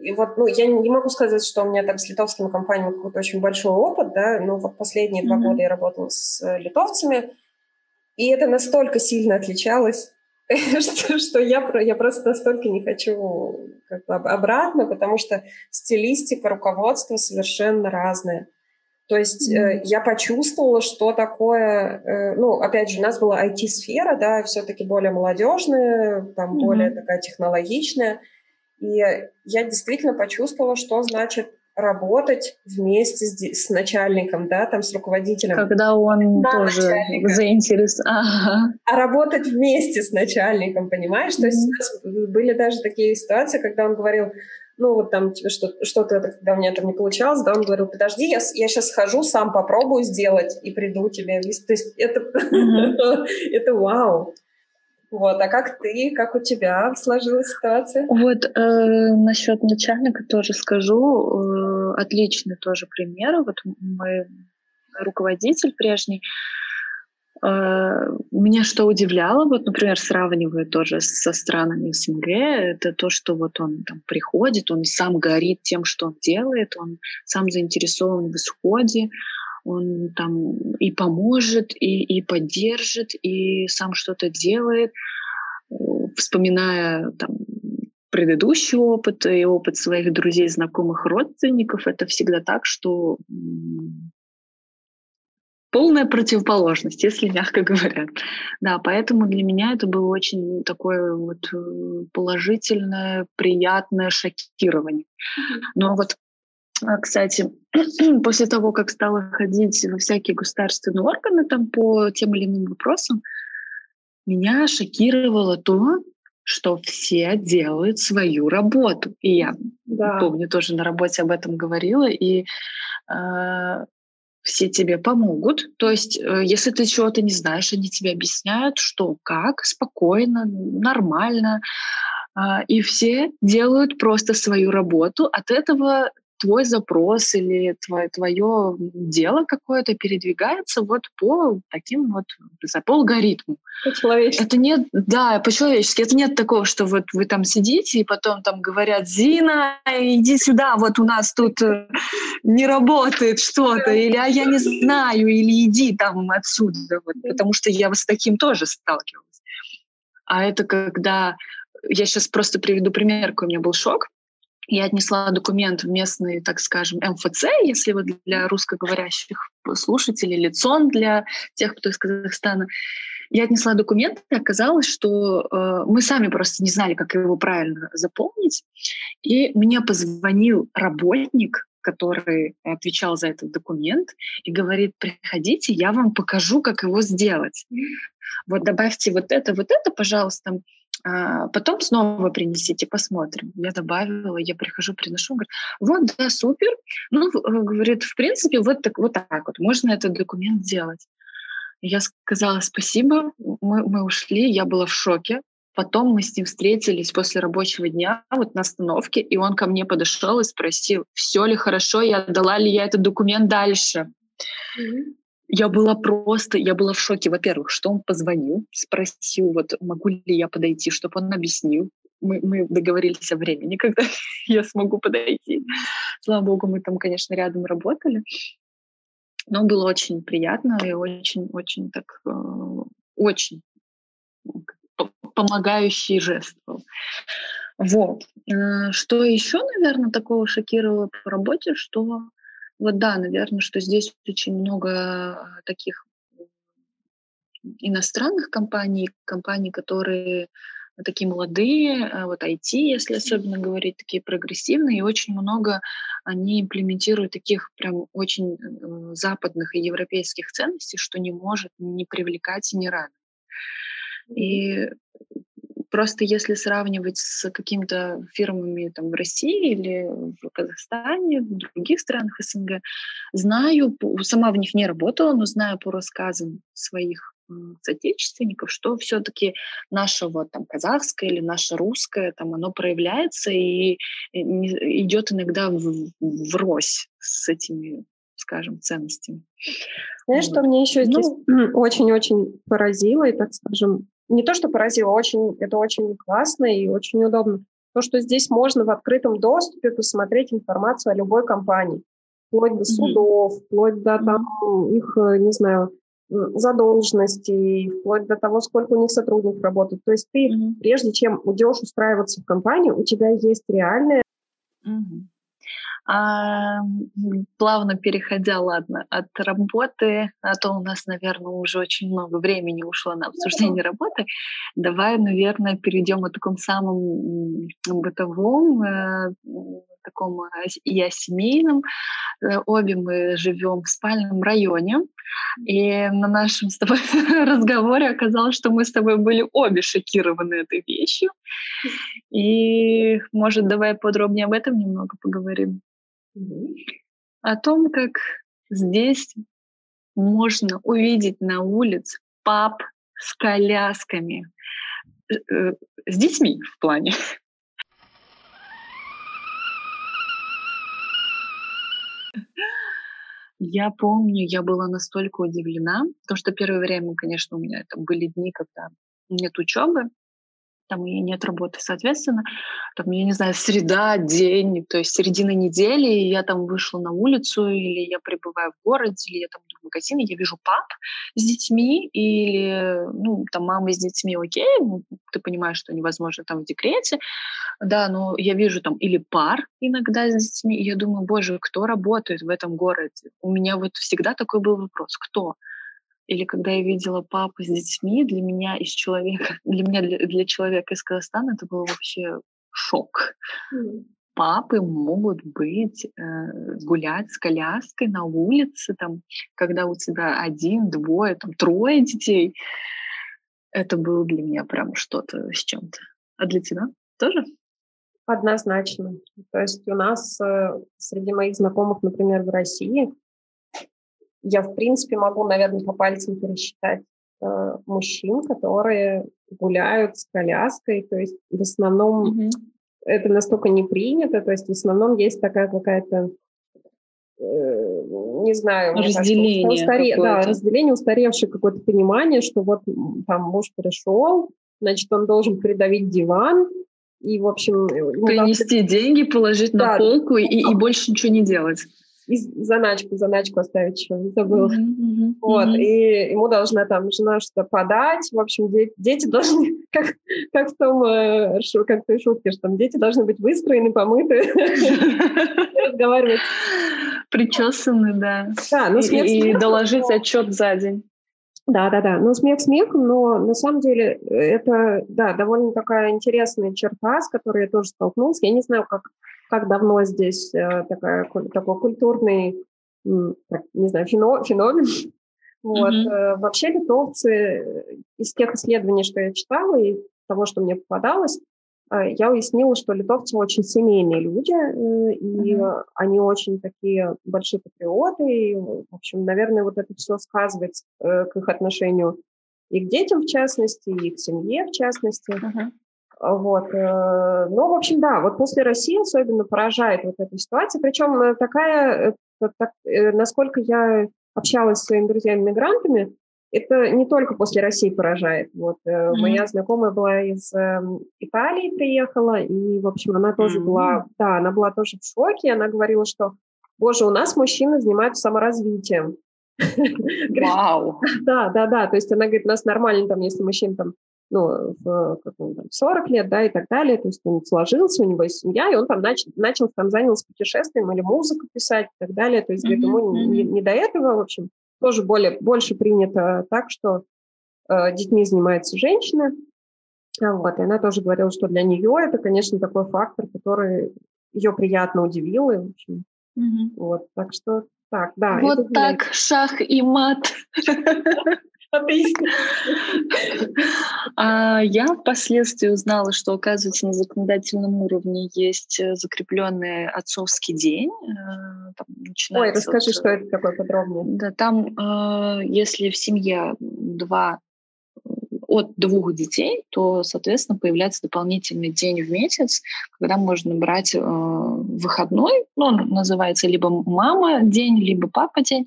[SPEAKER 2] И вот, ну, я не могу сказать, что у меня там с литовскими компаниями какой-то очень большой опыт, да, но вот последние mm-hmm. два года я работала с э, литовцами, и это настолько сильно отличалось, что, что я, я просто настолько не хочу как бы обратно, потому что стилистика, руководство совершенно разные. То есть э, я почувствовала, что такое, э, ну, опять же, у нас была IT-сфера, да, все-таки более молодежная, там mm-hmm. более такая технологичная, и я действительно почувствовала, что значит работать вместе с, с начальником, да, там с руководителем.
[SPEAKER 3] Когда он да, тоже заинтересован. Ага.
[SPEAKER 2] А работать вместе с начальником, понимаешь? Mm-hmm. То есть у нас были даже такие ситуации, когда он говорил, ну, вот там тебе что- что-то, когда у меня там не получалось, да, он говорил, подожди, я, я сейчас схожу, сам попробую сделать и приду тебе. То есть это, mm-hmm. это вау. Вот, а как ты, как у тебя сложилась ситуация?
[SPEAKER 3] Вот э, насчет начальника тоже скажу. Э, отличный тоже пример. Вот мой руководитель прежний, меня что удивляло, вот, например, сравнивая тоже со странами СНГ, это то, что вот он там приходит, он сам горит тем, что он делает, он сам заинтересован в исходе, он там и поможет, и, и поддержит, и сам что-то делает, вспоминая там предыдущий опыт и опыт своих друзей, знакомых, родственников, это всегда так, что полная противоположность, если мягко говоря. Да, поэтому для меня это было очень такое вот э, положительное, приятное шокирование. Но вот, а, кстати, после того, как стала ходить во всякие государственные органы там по тем или иным вопросам, меня шокировало то, что все делают свою работу. И я да. помню, тоже на работе об этом говорила, и э, все тебе помогут. То есть, э, если ты чего-то не знаешь, они тебе объясняют, что, как, спокойно, нормально. Э, и все делают просто свою работу. От этого твой запрос или твое, твое дело какое-то передвигается вот по таким вот, по алгоритму.
[SPEAKER 2] По-человечески.
[SPEAKER 3] Это нет, да, по-человечески. Это нет такого, что вот вы там сидите и потом там говорят, Зина, иди сюда, вот у нас тут э, не работает что-то, или а я не знаю, или иди там отсюда, вот, потому что я с таким тоже сталкивалась. А это когда я сейчас просто приведу пример, какой у меня был шок я отнесла документ в местный, так скажем, МФЦ, если вот для русскоговорящих слушателей, или ЦОН для тех, кто из Казахстана. Я отнесла документ, и оказалось, что э, мы сами просто не знали, как его правильно заполнить. И мне позвонил работник, который отвечал за этот документ, и говорит, приходите, я вам покажу, как его сделать. Вот добавьте вот это, вот это, пожалуйста. А потом снова принесите, посмотрим. Я добавила, я прихожу, приношу, говорю, вот, да, супер. Ну, э, говорит, в принципе, вот так вот, так вот можно этот документ сделать. Я сказала спасибо, мы, мы ушли, я была в шоке. Потом мы с ним встретились после рабочего дня вот на остановке, и он ко мне подошел и спросил, все ли хорошо, я дала ли я этот документ дальше. Mm-hmm. Я была просто, я была в шоке, во-первых, что он позвонил, спросил, вот могу ли я подойти, чтобы он объяснил. Мы, мы договорились о времени, когда я смогу подойти. Слава богу, мы там, конечно, рядом работали. Но было очень приятно и очень-очень так, э, очень помогающий жест был. Вот. Э, что еще, наверное, такого шокировало по работе, что вот да, наверное, что здесь очень много а, таких иностранных компаний, компаний, которые такие молодые, а, вот IT, если особенно говорить, такие прогрессивные, и очень много они имплементируют таких прям очень э, западных и европейских ценностей, что не может не привлекать и не радовать. И просто если сравнивать с какими-то фирмами там, в России или в Казахстане, в других странах СНГ, знаю, сама в них не работала, но знаю по рассказам своих соотечественников, что все-таки наше вот там казахское или наше русское, там оно проявляется и идет иногда в, врозь с этими, скажем, ценностями.
[SPEAKER 2] Знаешь, вот. что мне еще здесь ну, очень-очень поразило и, так скажем, не то, что поразило, очень, это очень классно и очень удобно. То, что здесь можно в открытом доступе посмотреть информацию о любой компании, вплоть до судов, вплоть до там, их, э, не знаю, задолженности, вплоть до того, сколько у них сотрудников работает. То есть ты, mm-hmm. прежде чем идешь устраиваться в компанию, у тебя есть реальная...
[SPEAKER 3] Mm-hmm. А, плавно переходя, ладно, от работы, а то у нас, наверное, уже очень много времени ушло на обсуждение работы, давай, наверное, перейдем о таком самом бытовом, э, таком и о семейном. Э, обе мы живем в спальном районе, и на нашем с тобой разговоре оказалось, что мы с тобой были обе шокированы этой вещью. И, может, давай подробнее об этом немного поговорим. О том, как здесь можно увидеть на улице пап с колясками, э, э, с детьми в плане. Я помню, я была настолько удивлена, потому что первое время, конечно, у меня это были дни, когда нет учебы, там и нет работы, соответственно, там, я не знаю, среда, день, то есть середина недели, и я там вышла на улицу, или я пребываю в городе, или я там иду в магазин, и я вижу пап с детьми, или, ну, там мама с детьми, окей, ну, ты понимаешь, что невозможно там в декрете, да, но я вижу там или пар иногда с детьми, и я думаю, боже, кто работает в этом городе? У меня вот всегда такой был вопрос, кто? Или когда я видела папу с детьми, для меня из человека, для меня для, для человека из Казахстана это был вообще шок. Mm. Папы могут быть э, гулять с коляской на улице, там, когда у тебя один, двое, там, трое детей. Это было для меня прям что-то с чем-то. А для тебя тоже?
[SPEAKER 2] Однозначно. То есть у нас э, среди моих знакомых, например, в России, я, в принципе, могу, наверное, по пальцам пересчитать э, мужчин, которые гуляют с коляской. То есть в основном mm-hmm. это настолько не принято, то есть в основном есть такая какая-то э, не знаю,
[SPEAKER 3] разделение, кажется, устаре...
[SPEAKER 2] да, разделение, устаревшее какое-то понимание, что вот там муж пришел, значит, он должен придавить диван, и, в общем...
[SPEAKER 3] Принести надо... деньги, положить да. на полку и, и больше ничего не делать
[SPEAKER 2] и заначку, заначку оставить еще, забыла. Mm-hmm, вот, mm-hmm. и ему должна там жена что-то подать. В общем, дети, дети должны, как, как в том, э, как в той шутке, что там дети должны быть выстроены, помыты, разговаривать.
[SPEAKER 3] Причесаны, да. Да, ну И доложить отчет за день.
[SPEAKER 2] Да, да, да. Ну, смех смехом, но на самом деле э, это, да, довольно такая интересная черта, с которой я тоже столкнулась. Я не знаю, как как давно здесь э, такая, такой культурный, не знаю, феномен. Вот. Mm-hmm. Вообще литовцы, э, из тех исследований, что я читала, и того, что мне попадалось, я уяснила, что литовцы очень семейные люди, и mm-hmm. они очень такие большие патриоты, и, в общем, наверное, вот это все сказывается к их отношению и к детям, в частности, и к семье, в частности. Uh-huh. Вот. Э, ну, в общем, да, вот после России особенно поражает вот эта ситуация. Причем э, такая, так, э, насколько я общалась с своими друзьями-мигрантами, это не только после России поражает. Вот mm-hmm. моя знакомая была из э, Италии, приехала, и, в общем, она тоже mm-hmm. была, да, она была тоже в шоке. Она говорила, что, боже, у нас мужчины занимаются саморазвитием.
[SPEAKER 3] Вау!
[SPEAKER 2] Да, да, да. То есть она говорит, у нас нормально, там, если мужчина там ну, в как он, там, 40 лет, да, и так далее. То есть он сложился, у него есть семья, и он там начал, начал там занялся путешествием или музыку писать и так далее. То есть mm-hmm. ему не, не до этого, в общем, тоже более, больше принято так, что э, детьми занимается женщина. А вот, и она тоже говорила, что для нее это, конечно, такой фактор, который ее приятно удивил. И, в общем, mm-hmm. вот, так что так, да.
[SPEAKER 3] Вот так, шах и мат. А я впоследствии узнала, что, оказывается, на законодательном уровне есть э, закрепленный отцовский день.
[SPEAKER 2] Э, там Ой, расскажи, что это такое подробнее.
[SPEAKER 3] Да, там, э, если в семье два от двух детей, то, соответственно, появляется дополнительный день в месяц, когда можно брать э, выходной, ну, он называется либо мама день, либо папа день,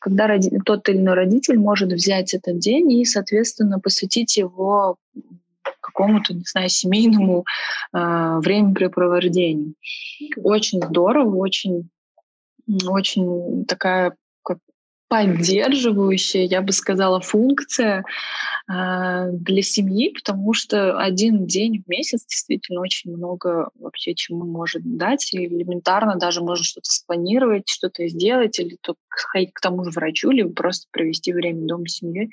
[SPEAKER 3] когда роди- тот или иной родитель может взять этот день и, соответственно, посвятить его какому-то, не знаю, семейному э, времяпрепровождению. Очень здорово, очень, очень такая поддерживающая, я бы сказала, функция э, для семьи, потому что один день в месяц действительно очень много вообще чему может дать. И элементарно даже можно что-то спланировать, что-то сделать, или то сходить к тому же врачу, либо просто провести время дома с семьей.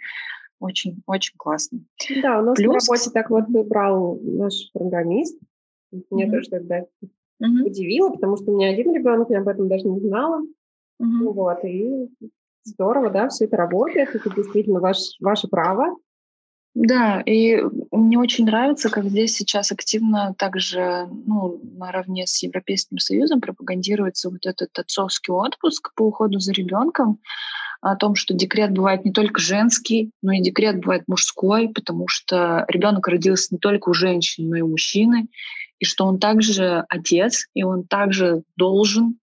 [SPEAKER 3] Очень, очень классно.
[SPEAKER 2] Да, у нас Плюс... на работе так вот выбрал наш программист. Мне mm-hmm. тоже тогда mm-hmm. удивило, потому что у меня один ребенок, я об этом даже не знала. Mm-hmm. Вот, и Здорово, да, все это работает, это действительно ваш, ваше право.
[SPEAKER 3] Да, и мне очень нравится, как здесь сейчас активно также, ну, наравне с Европейским Союзом пропагандируется вот этот отцовский отпуск по уходу за ребенком, о том, что декрет бывает не только женский, но и декрет бывает мужской, потому что ребенок родился не только у женщины, но и у мужчины, и что он также отец, и он также должен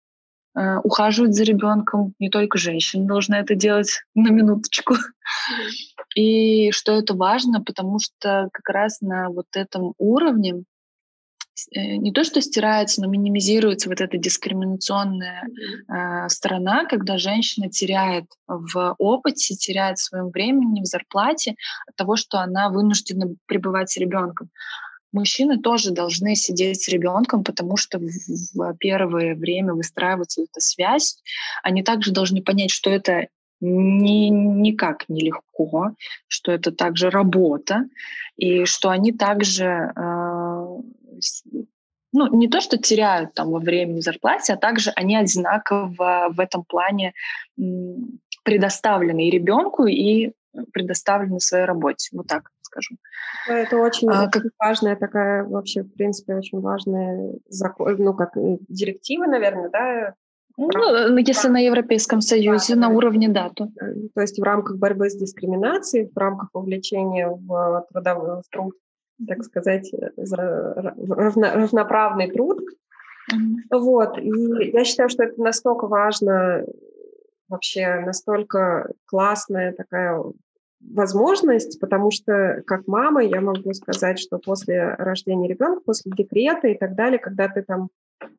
[SPEAKER 3] ухаживать за ребенком. Не только женщины должны это делать на минуточку. И что это важно, потому что как раз на вот этом уровне э, не то, что стирается, но минимизируется вот эта дискриминационная э, сторона, когда женщина теряет в опыте, теряет в своем времени, в зарплате от того, что она вынуждена пребывать с ребенком мужчины тоже должны сидеть с ребенком, потому что в первое время выстраивается эта связь. Они также должны понять, что это ни, никак нелегко, что это также работа, и что они также э, ну, не то, что теряют там во времени зарплате, а также они одинаково в этом плане предоставлены и ребенку, и предоставлены своей работе. Вот так скажу.
[SPEAKER 2] Это очень, а, как... важная такая, вообще, в принципе, очень важная закон, ну, как директива, наверное, да,
[SPEAKER 3] ну, ну если на Европейском Союзе, да, на уровне, да. То...
[SPEAKER 2] то есть в рамках борьбы с дискриминацией, в рамках вовлечения в трудовой в труд, так сказать, равно, равноправный труд. Mm-hmm. Вот. И я считаю, что это настолько важно, вообще настолько классная такая возможность, потому что как мама я могу сказать, что после рождения ребенка, после декрета и так далее, когда ты там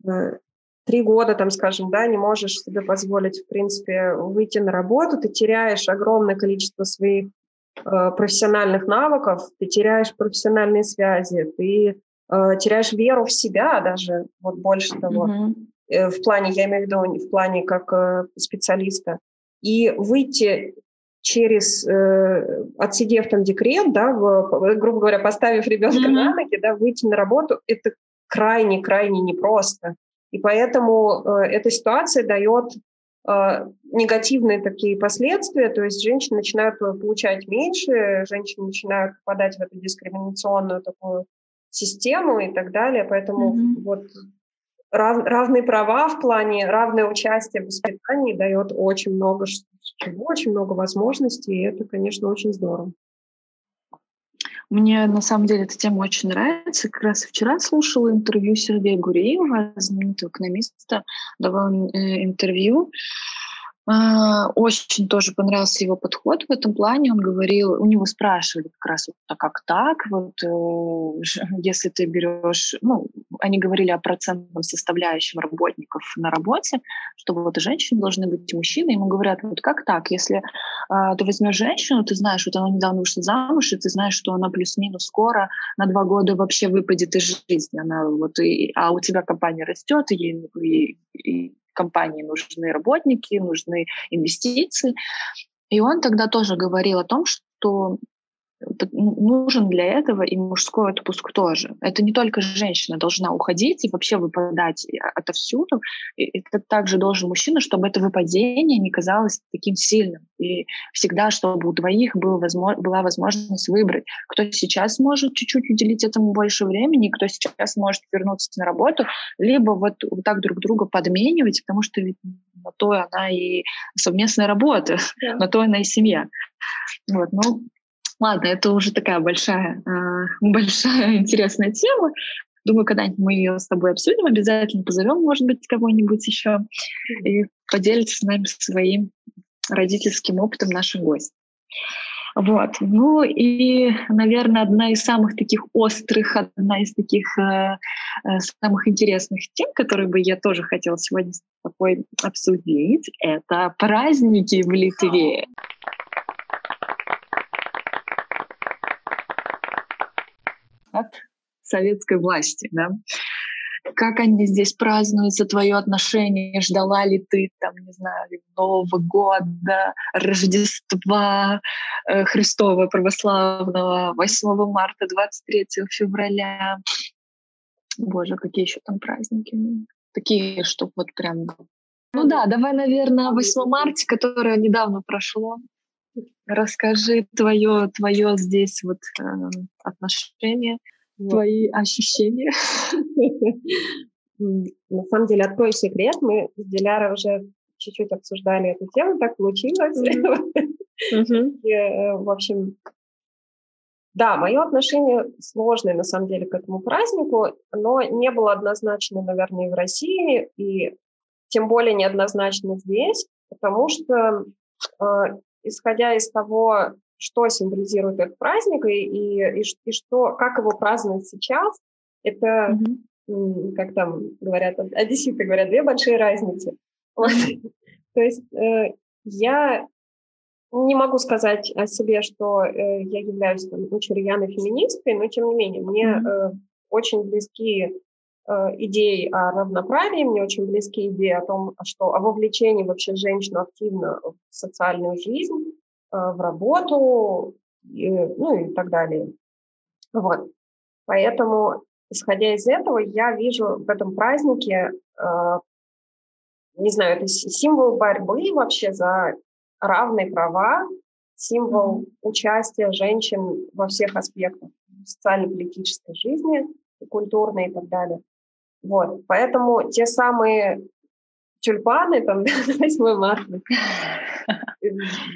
[SPEAKER 2] э, три года, там, скажем, да, не можешь себе позволить, в принципе, выйти на работу, ты теряешь огромное количество своих э, профессиональных навыков, ты теряешь профессиональные связи, ты э, теряешь веру в себя даже, вот больше того, mm-hmm. э, в плане, я имею в виду, в плане как э, специалиста. И выйти через, э, отсидев там декрет, да, в, грубо говоря, поставив ребенка mm-hmm. на ноги, да, выйти на работу, это крайне-крайне непросто. И поэтому э, эта ситуация дает э, негативные такие последствия, то есть женщины начинают получать меньше, женщины начинают попадать в эту дискриминационную такую систему и так далее. Поэтому mm-hmm. вот рав, равные права в плане равное участие в воспитании дает очень много чего, очень много возможностей, и это, конечно, очень здорово.
[SPEAKER 3] Мне на самом деле эта тема очень нравится. Как раз вчера слушала интервью Сергея Гуреева, знаменитого экономиста, давал э, интервью. А, очень тоже понравился его подход в этом плане. Он говорил, у него спрашивали как раз, а как так, вот э, если ты берешь, ну, они говорили о процентном составляющем работников на работе, чтобы вот женщины должны быть, и мужчины. Ему говорят, вот как так, если а, ты возьмешь женщину, ты знаешь, вот она недавно вышла замуж, и ты знаешь, что она плюс-минус скоро на два года вообще выпадет из жизни. Она вот и, а у тебя компания растет, и, и, и компании нужны работники, нужны инвестиции. И он тогда тоже говорил о том, что нужен для этого и мужской отпуск тоже. Это не только женщина должна уходить и вообще выпадать отовсюду. И это также должен мужчина, чтобы это выпадение не казалось таким сильным. И всегда, чтобы у двоих был возможно, была возможность выбрать, кто сейчас может чуть-чуть уделить этому больше времени, кто сейчас может вернуться на работу, либо вот, вот так друг друга подменивать, потому что ведь на то она и совместная работа, да. на то она и семья. Вот, ну, Ладно, это уже такая большая, э, большая интересная тема. Думаю, когда-нибудь мы ее с тобой обсудим, обязательно позовем, может быть, кого-нибудь еще и поделиться с нами своим родительским опытом наших гостей. Вот. Ну и, наверное, одна из самых таких острых, одна из таких э, э, самых интересных тем, которые бы я тоже хотела сегодня с тобой обсудить, это праздники в Литве. От советской власти, да. Как они здесь празднуются, твое отношение, ждала ли ты, там, не знаю, Нового года, Рождества э, Христова православного, 8 марта, 23 февраля. Боже, какие еще там праздники. Такие, что вот прям... Ну да, давай, наверное, 8 марта, которое недавно прошло. Расскажи твое, твое здесь вот э, отношение, вот. твои ощущения.
[SPEAKER 2] На самом деле, открою секрет, мы с Дилярой уже чуть-чуть обсуждали эту тему, так получилось. Э, в общем, да, мое отношение сложное, на самом деле, к этому празднику, но не было однозначно, наверное, и в России, и тем более неоднозначно здесь, потому что э, исходя из того, что символизирует этот праздник и, и, и что, как его празднуют сейчас, это, mm-hmm. как там говорят, одесситы говорят, две большие разницы. Вот. То есть э, я не могу сказать о себе, что э, я являюсь там, очень рьяной феминисткой, но тем не менее мне mm-hmm. э, очень близки Э, идей о равноправии, мне очень близки идеи о том, что о вовлечении вообще женщин активно в социальную жизнь, э, в работу, и, ну и так далее. Вот. Поэтому, исходя из этого, я вижу в этом празднике, э, не знаю, это символ борьбы вообще за равные права, символ mm-hmm. участия женщин во всех аспектах социально-политической жизни, культурной и так далее. Вот, поэтому те самые тюльпаны, там, 8 марта,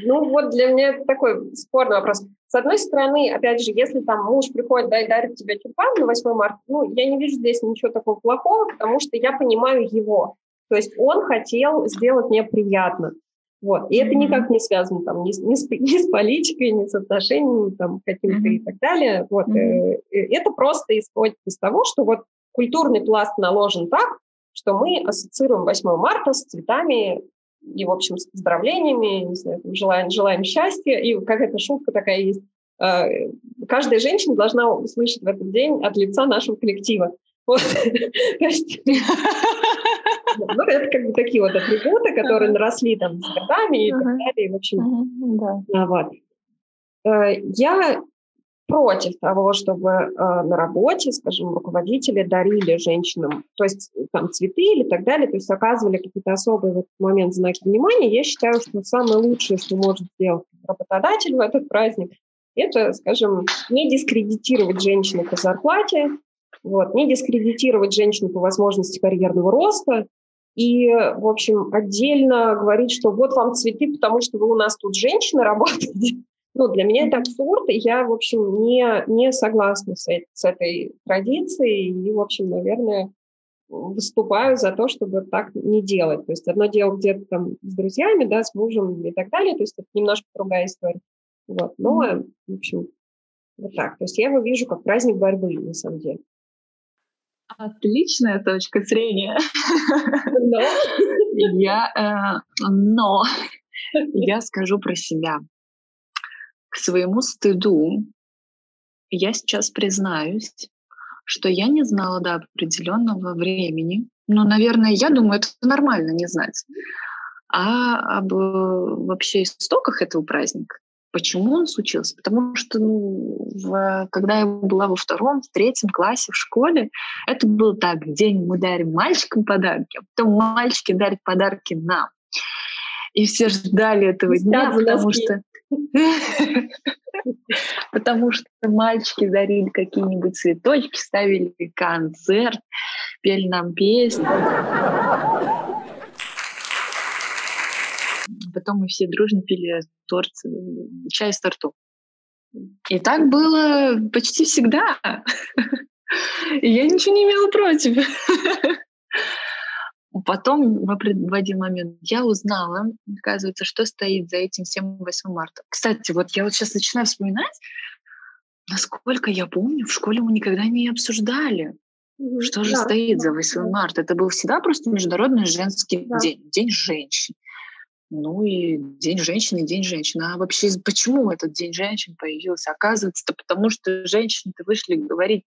[SPEAKER 2] ну вот для меня это такой спорный вопрос. С одной стороны, опять же, если там муж приходит, да, и дарит тебе тюльпан на 8 марта, ну, я не вижу здесь ничего такого плохого, потому что я понимаю его. То есть он хотел сделать мне приятно. Вот. И это никак не связано там, ни, ни, с, ни с политикой, ни с отношениями там, каким-то mm-hmm. и так далее. Вот. Mm-hmm. Это просто исходит из того, что вот культурный пласт наложен так, что мы ассоциируем 8 марта с цветами и, в общем, с поздравлениями, не знаю, желаем, желаем счастья. И какая-то шутка такая есть. А, каждая женщина должна услышать в этот день от лица нашего коллектива. Вот. Ну, это как бы такие вот атрибуты, которые наросли там с годами и так далее. В общем, вот. Э, я против того, чтобы э, на работе, скажем, руководители дарили женщинам, то есть э, там цветы или так далее, то есть оказывали какие-то особые в этот момент знаки внимания. Я считаю, что самое лучшее, что может сделать работодатель в этот праздник, это, скажем, не дискредитировать женщину по зарплате, вот, не дискредитировать женщину по возможности карьерного роста, и, в общем, отдельно говорить, что вот вам цветы, потому что вы у нас тут женщина работаете, ну, для меня это абсурд, и я, в общем, не, не согласна с, с этой традицией, и, в общем, наверное, выступаю за то, чтобы так не делать. То есть одно дело где-то там с друзьями, да, с мужем и так далее, то есть это немножко другая история. Вот. Но, в общем, вот так. То есть я его вижу как праздник борьбы, на самом деле.
[SPEAKER 3] Отличная точка зрения. Но я, э, но я скажу про себя. К своему стыду я сейчас признаюсь, что я не знала до определенного времени. Ну, наверное, я думаю, это нормально не знать. А об вообще истоках этого праздника. Почему он случился? Потому что, ну, в, когда я была во втором, в третьем классе в школе, это было так, день мы дарим мальчикам подарки, а потом мальчики дарят подарки нам. И все ждали этого дня, потому что... Потому что мальчики дарили какие-нибудь цветочки, ставили концерт, пели нам песни. Потом мы все дружно пили торт, чай с тортом. И так было почти всегда. Я ничего не имела против. Потом в один момент я узнала, оказывается, что стоит за этим всем 8 марта. Кстати, вот я вот сейчас начинаю вспоминать, насколько я помню, в школе мы никогда не обсуждали, что же да, стоит да, за 8 да. марта. Это был всегда просто Международный женский да. день, День женщин. Ну и День женщины, День женщины. А вообще почему этот День женщин появился? Оказывается, потому что женщины-то вышли говорить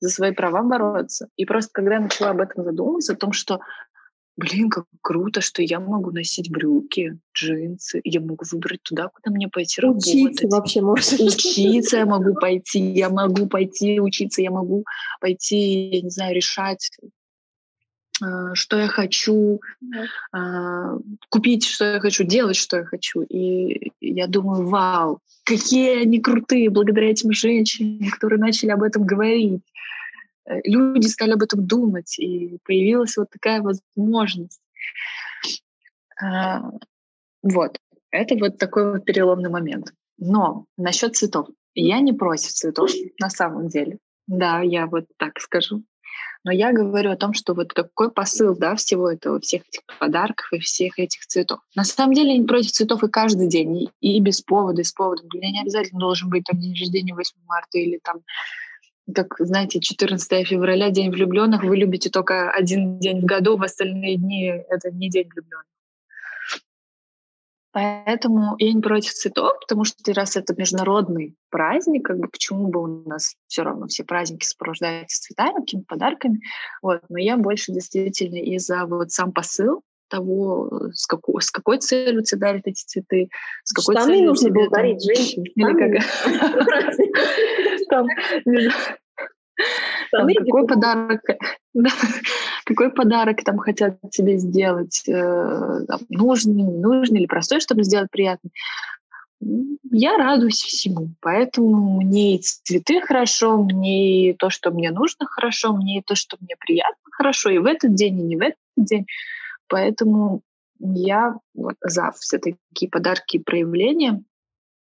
[SPEAKER 3] за свои права бороться. И просто когда я начала об этом задумываться, о том, что блин, как круто, что я могу носить брюки, джинсы, я могу выбрать туда, куда мне пойти
[SPEAKER 2] работать. Учиться вообще можно.
[SPEAKER 3] Учиться я могу пойти, я могу пойти учиться, я могу пойти, я не знаю, решать а, что я хочу, mm купить, что я хочу, делать, что я хочу. И я думаю, вау, какие они крутые благодаря этим женщинам, которые начали об этом говорить. Э, люди стали об этом думать, и появилась вот такая возможность. А, вот, это вот такой вот переломный момент. Но насчет цветов. Я не против цветов на самом деле. Да, я вот так скажу. Но я говорю о том, что вот какой посыл да, всего этого, всех этих подарков и всех этих цветов. На самом деле я не против цветов и каждый день, и, без повода, и с поводом. Для меня не обязательно должен быть там день рождения 8 марта или там как, знаете, 14 февраля, День влюбленных, вы любите только один день в году, в остальные дни это не День влюбленных. Поэтому я не против цветов, потому что раз это международный праздник, как бы почему бы у нас все равно все праздники сопровождаются цветами, какими-то подарками. Вот. Но я больше действительно из-за вот сам посыл того, с какой, с какой целью тебе дарят эти цветы, с какой
[SPEAKER 2] Штаны
[SPEAKER 3] целью
[SPEAKER 2] нужно было дарить женщине. Или
[SPEAKER 3] как? Там, какой подарок, да, какой подарок там хотят тебе сделать, э, там, нужный, не нужный или простой, чтобы сделать приятно. Я радуюсь всему, поэтому мне и цветы хорошо, мне и то, что мне нужно хорошо, мне и то, что мне приятно хорошо, и в этот день, и не в этот день. Поэтому я вот за все такие подарки и проявления,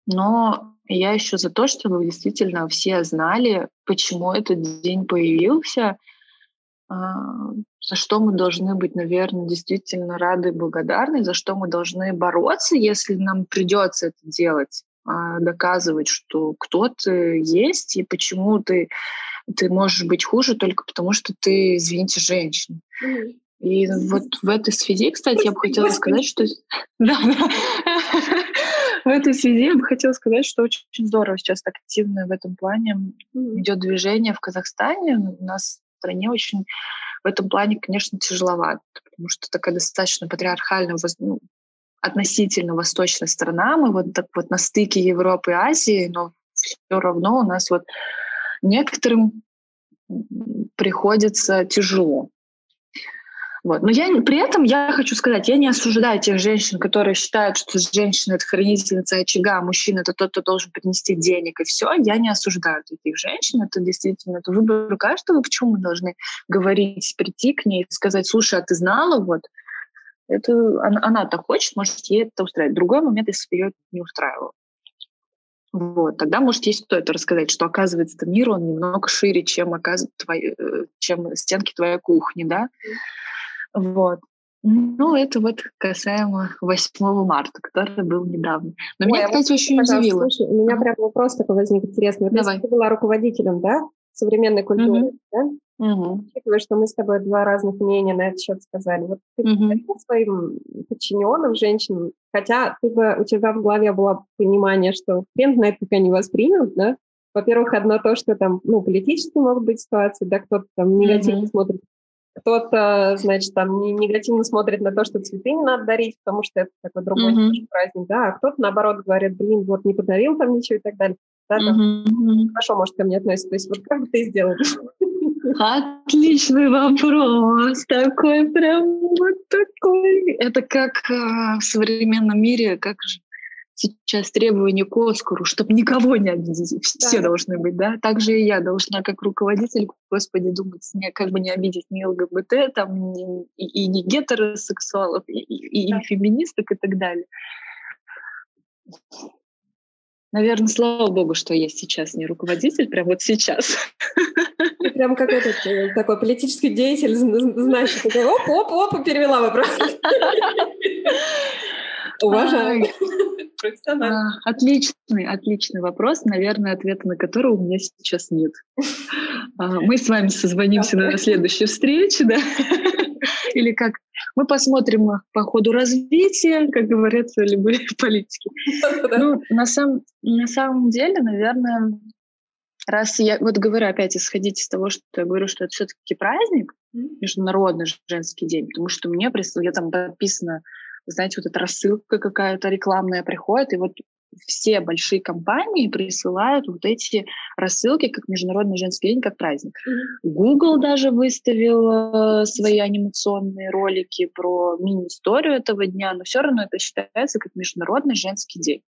[SPEAKER 3] но я еще за то, чтобы действительно все знали, почему этот день появился, а, за что мы должны быть, наверное, действительно рады и благодарны, за что мы должны бороться, если нам придется это делать, а, доказывать, что кто-то есть и почему ты, ты можешь быть хуже только потому, что ты, извините, женщина. И вот в этой связи, кстати, я бы хотела сказать, что... Да, В этой связи я бы хотела сказать, что очень, здорово сейчас активно в этом плане идет движение в Казахстане. У нас в стране очень в этом плане, конечно, тяжеловато, потому что такая достаточно патриархальная, ну, относительно восточная страна. Мы вот так вот на стыке Европы и Азии, но все равно у нас вот некоторым приходится тяжело. Вот. Но я, при этом я хочу сказать, я не осуждаю тех женщин, которые считают, что женщина — это хранительница очага, а мужчина — это тот, кто должен принести денег, и все. Я не осуждаю таких женщин. Это действительно это выбор каждого. Почему мы должны говорить, прийти к ней и сказать, слушай, а ты знала? Вот. Это она, она-то хочет, может, ей это устраивает. Другой момент, если ее не устраивало. Вот, тогда, может, кто это рассказать, что, оказывается, мир, он немного шире, чем, оказывается, твои, э, чем стенки твоей кухни, да. Вот. Ну, это вот касаемо 8 марта, который был недавно. Но Ой, меня, кстати, очень удивило.
[SPEAKER 2] Слушай, у меня прям вопрос такой возник интересный. Давай. Ты была руководителем, да, современной культуры, угу. да? Угу. Учитывая, что мы с тобой два разных мнения на этот счет сказали. Вот ты угу. своим подчиненным, женщинам, хотя ты бы, у тебя в голове было понимание, что хрен знает, как они воспримут, да? Во-первых, одно то, что там, ну, политические могут быть ситуации, да, кто-то там негативно mm смотрит кто-то, значит, там негативно смотрит на то, что цветы не надо дарить, потому что это такой другой mm-hmm. праздник, да, а кто-то, наоборот, говорит, блин, вот не подарил там ничего и так далее. Да, там, mm-hmm. хорошо, может, ко мне относится. То есть вот как бы ты сделал?
[SPEAKER 3] Отличный вопрос. Такой прям вот такой. Это как э, в современном мире, как же сейчас требования к Оскару, чтобы никого не обидеть. Все да. должны быть, да? Также и я должна, как руководитель, господи, думать, не, как бы не обидеть ни ЛГБТ, там, ни, и, и не гетеросексуалов, и, и, да. и феминисток и так далее. Наверное, слава богу, что я сейчас не руководитель, прям вот сейчас.
[SPEAKER 2] Прям как этот э, такой политический деятель, значит, такой оп-оп-оп, перевела вопрос. Уважаю.
[SPEAKER 3] А, отличный, отличный вопрос, наверное, ответа на который у меня сейчас нет. А, мы с вами созвонимся на следующей встрече, да? Или как? Мы посмотрим по ходу развития, как говорят любые политики. Ну, на, сам, на самом деле, наверное, раз я вот говорю опять исходить из того, что я говорю, что это все-таки праздник, Международный женский день, потому что мне я там подписано знаете, вот эта рассылка какая-то рекламная приходит, и вот все большие компании присылают вот эти рассылки как Международный женский день, как праздник. Google даже выставил э, свои анимационные ролики про мини-историю этого дня, но все равно это считается как Международный женский день.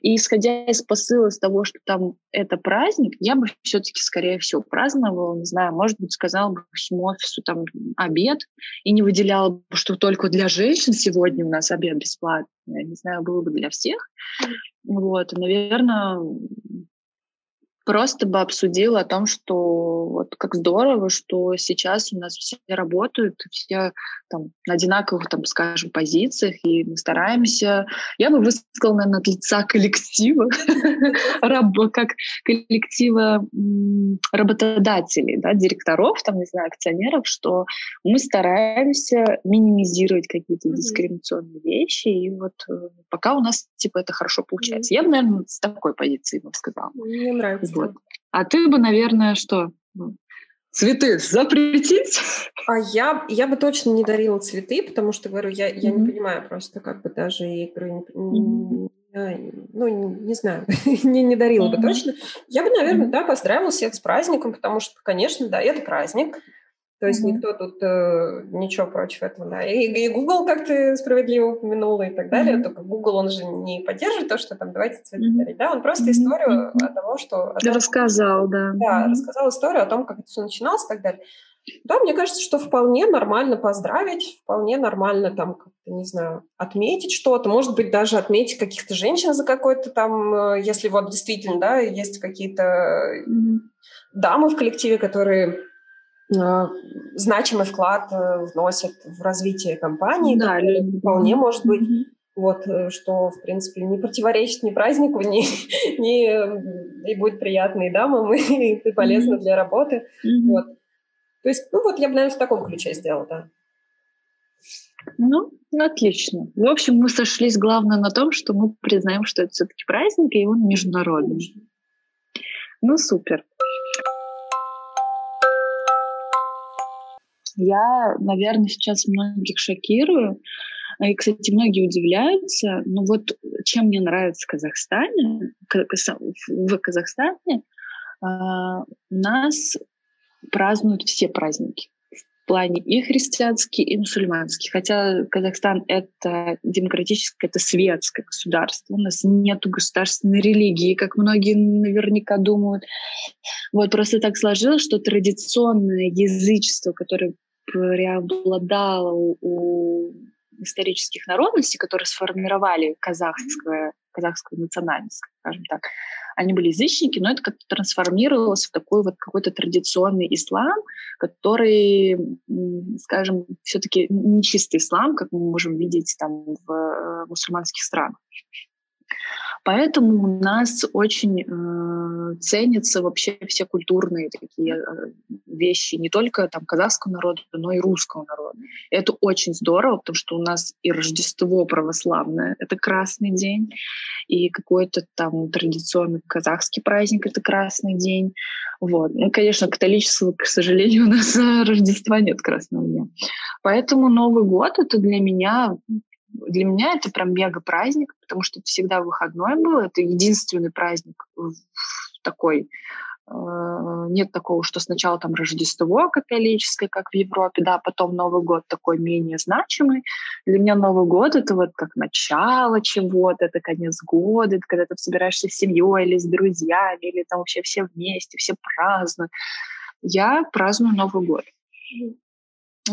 [SPEAKER 3] И исходя из посыла, из того, что там это праздник, я бы все-таки, скорее всего, праздновала, не знаю, может быть, сказала бы всему офису там обед и не выделяла бы, что только для женщин сегодня у нас обед бесплатный. Не знаю, было бы для всех. Вот, и, наверное, просто бы обсудила о том, что вот как здорово, что сейчас у нас все работают, все там на одинаковых, там, скажем, позициях, и мы стараемся. Я бы высказала, наверное, от лица коллектива, как коллектива работодателей, да, директоров, там, не знаю, акционеров, что мы стараемся минимизировать какие-то дискриминационные вещи, и вот э, пока у нас, типа, это хорошо получается. Я бы, наверное, с такой позиции бы сказала.
[SPEAKER 2] Мне нравится. Вот.
[SPEAKER 3] А ты бы, наверное, что? Ну, цветы запретить?
[SPEAKER 2] А я, я бы точно не дарила цветы, потому что, говорю, я, я mm-hmm. не понимаю просто как бы даже игры. Mm-hmm. Ну, не знаю, не, не дарила mm-hmm. бы точно. Я бы, наверное, mm-hmm. да, поздравила всех с праздником, потому что, конечно, да, это праздник. То есть mm-hmm. никто тут э, ничего против этого, да. И, и Google, как ты справедливо упомянула, и так далее, mm-hmm. только Google, он же не поддерживает то, что там давайте цветы mm-hmm. дарить, да, он просто mm-hmm. историю mm-hmm. того, что... О том,
[SPEAKER 3] рассказал, да.
[SPEAKER 2] Да, mm-hmm. рассказал историю о том, как это все начиналось и так далее. Да, мне кажется, что вполне нормально поздравить, вполне нормально там, как-то, не знаю, отметить что-то, может быть, даже отметить каких-то женщин за какой-то там, э, если вот действительно, да, есть какие-то mm-hmm. дамы в коллективе, которые значимый вклад э, вносят в развитие компании. Да, или... вполне может быть. Mm-hmm. Вот, э, что, в принципе, не противоречит ни празднику, ни, ни и будет приятно и дамам, и, и полезно mm-hmm. для работы. Mm-hmm. Вот. То есть, ну вот я бы, наверное, в таком ключе сделала, да.
[SPEAKER 3] Ну, отлично. В общем, мы сошлись главное на том, что мы признаем, что это все-таки праздник, и он международный. Ну, супер. Я, наверное, сейчас многих шокирую. И, кстати, многие удивляются, но вот чем мне нравится в Казахстане, в Казахстане у нас празднуют все праздники в плане и христианские, и мусульманские. Хотя Казахстан — это демократическое, это светское государство. У нас нет государственной религии, как многие наверняка думают. Вот просто так сложилось, что традиционное язычество, которое преобладало у исторических народностей, которые сформировали казахское, казахскую национальность, скажем так. Они были язычники, но это как-то трансформировалось в такой вот какой-то традиционный ислам, который, скажем, все-таки не чистый ислам, как мы можем видеть там в э, мусульманских странах. Поэтому у нас очень э, ценятся вообще все культурные такие э, вещи, не только там казахского народа, но и русского народа. И это очень здорово, потому что у нас и Рождество православное — это красный день, и какой-то там традиционный казахский праздник — это Красный день. Вот. Ну, конечно, католического, к сожалению, у нас Рождества нет Красного дня. Поэтому Новый год — это для меня для меня это прям мега праздник, потому что это всегда выходной был, это единственный праздник такой Э, нет такого, что сначала там Рождество католическое, как в Европе, да, потом Новый год такой менее значимый. Для меня Новый год — это вот как начало чего-то, это конец года, это когда ты собираешься с семьей или с друзьями, или там вообще все вместе, все празднуют. Я праздную Новый год.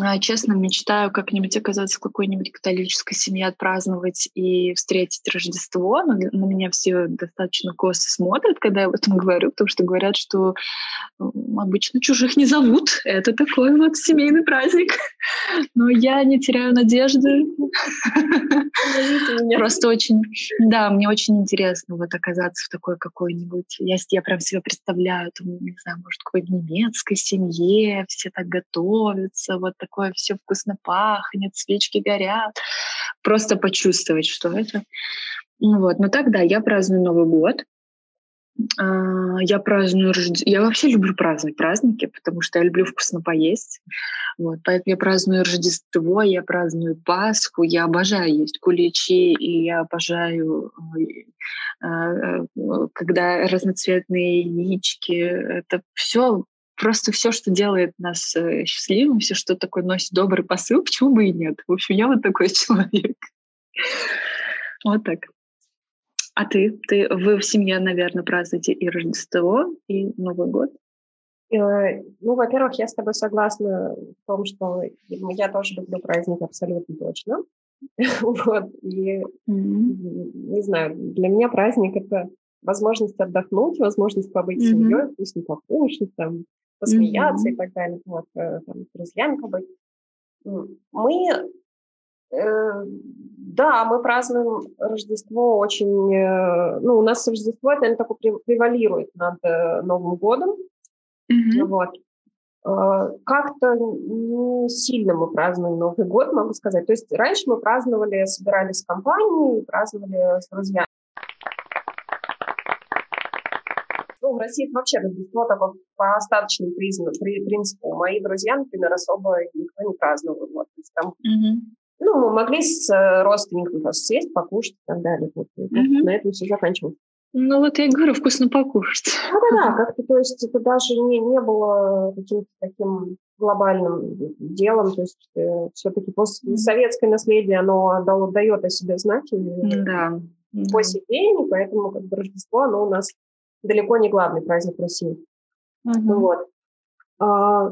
[SPEAKER 3] А, честно, мечтаю как-нибудь оказаться в какой-нибудь католической семье, отпраздновать и встретить Рождество. Но на меня все достаточно косо смотрят, когда я об этом говорю, потому что говорят, что обычно чужих не зовут. Это такой вот семейный праздник. Но я не теряю надежды. Просто очень, да, мне очень интересно вот оказаться в такой какой-нибудь... Я, я прям себе представляю, там, не знаю, может, какой-то немецкой семье, все так готовятся, вот такое все вкусно пахнет, свечки горят. Просто почувствовать, что это. Ну вот. Но тогда я праздную Новый год. А, я праздную Рождество. Я вообще люблю праздновать праздники, потому что я люблю вкусно поесть. Вот, поэтому я праздную Рождество, я праздную Пасху, я обожаю есть куличи, и я обожаю, а, э, когда разноцветные яички. Это все просто все, что делает нас э, счастливым, все, что такое носит добрый посыл, почему бы и нет. В общем, я вот такой человек. Вот так. А ты? ты? Вы в семье, наверное, празднуете и Рождество, и Новый год?
[SPEAKER 2] Э, ну, во-первых, я с тобой согласна в том, что я тоже люблю праздник абсолютно точно. вот. И, не знаю, для меня праздник — это возможность отдохнуть, возможность побыть с семьей, вкусно покушать, там, посмеяться mm-hmm. и так далее, вот, э, там, с друзьями побыть. Мы, э, да, мы празднуем Рождество очень, э, ну, у нас Рождество, это, наверное, такое превалирует над э, Новым годом, mm-hmm. вот. Э, как-то не сильно мы празднуем Новый год, могу сказать. То есть раньше мы праздновали, собирались в компании, праздновали с друзьями. Ну, в России это вообще Рождество такое по остаточному признаку, при, принципу. Мои друзья, например, особо никто не праздновал. Вот, то есть там, mm-hmm. Ну, мы могли с э, родственниками просто сесть, покушать и так далее. Вот, mm-hmm. На этом все заканчивалось.
[SPEAKER 3] Ну вот я говорю, вкусно покушать.
[SPEAKER 2] Да-да-да, как-то, то есть это даже не, не было каким-то таким глобальным делом, то есть э, все-таки советское наследие, оно дает о себе знать
[SPEAKER 3] да.
[SPEAKER 2] по день, и поэтому как бы Рождество, оно у нас далеко не главный праздник России. Uh-huh. Вот. А,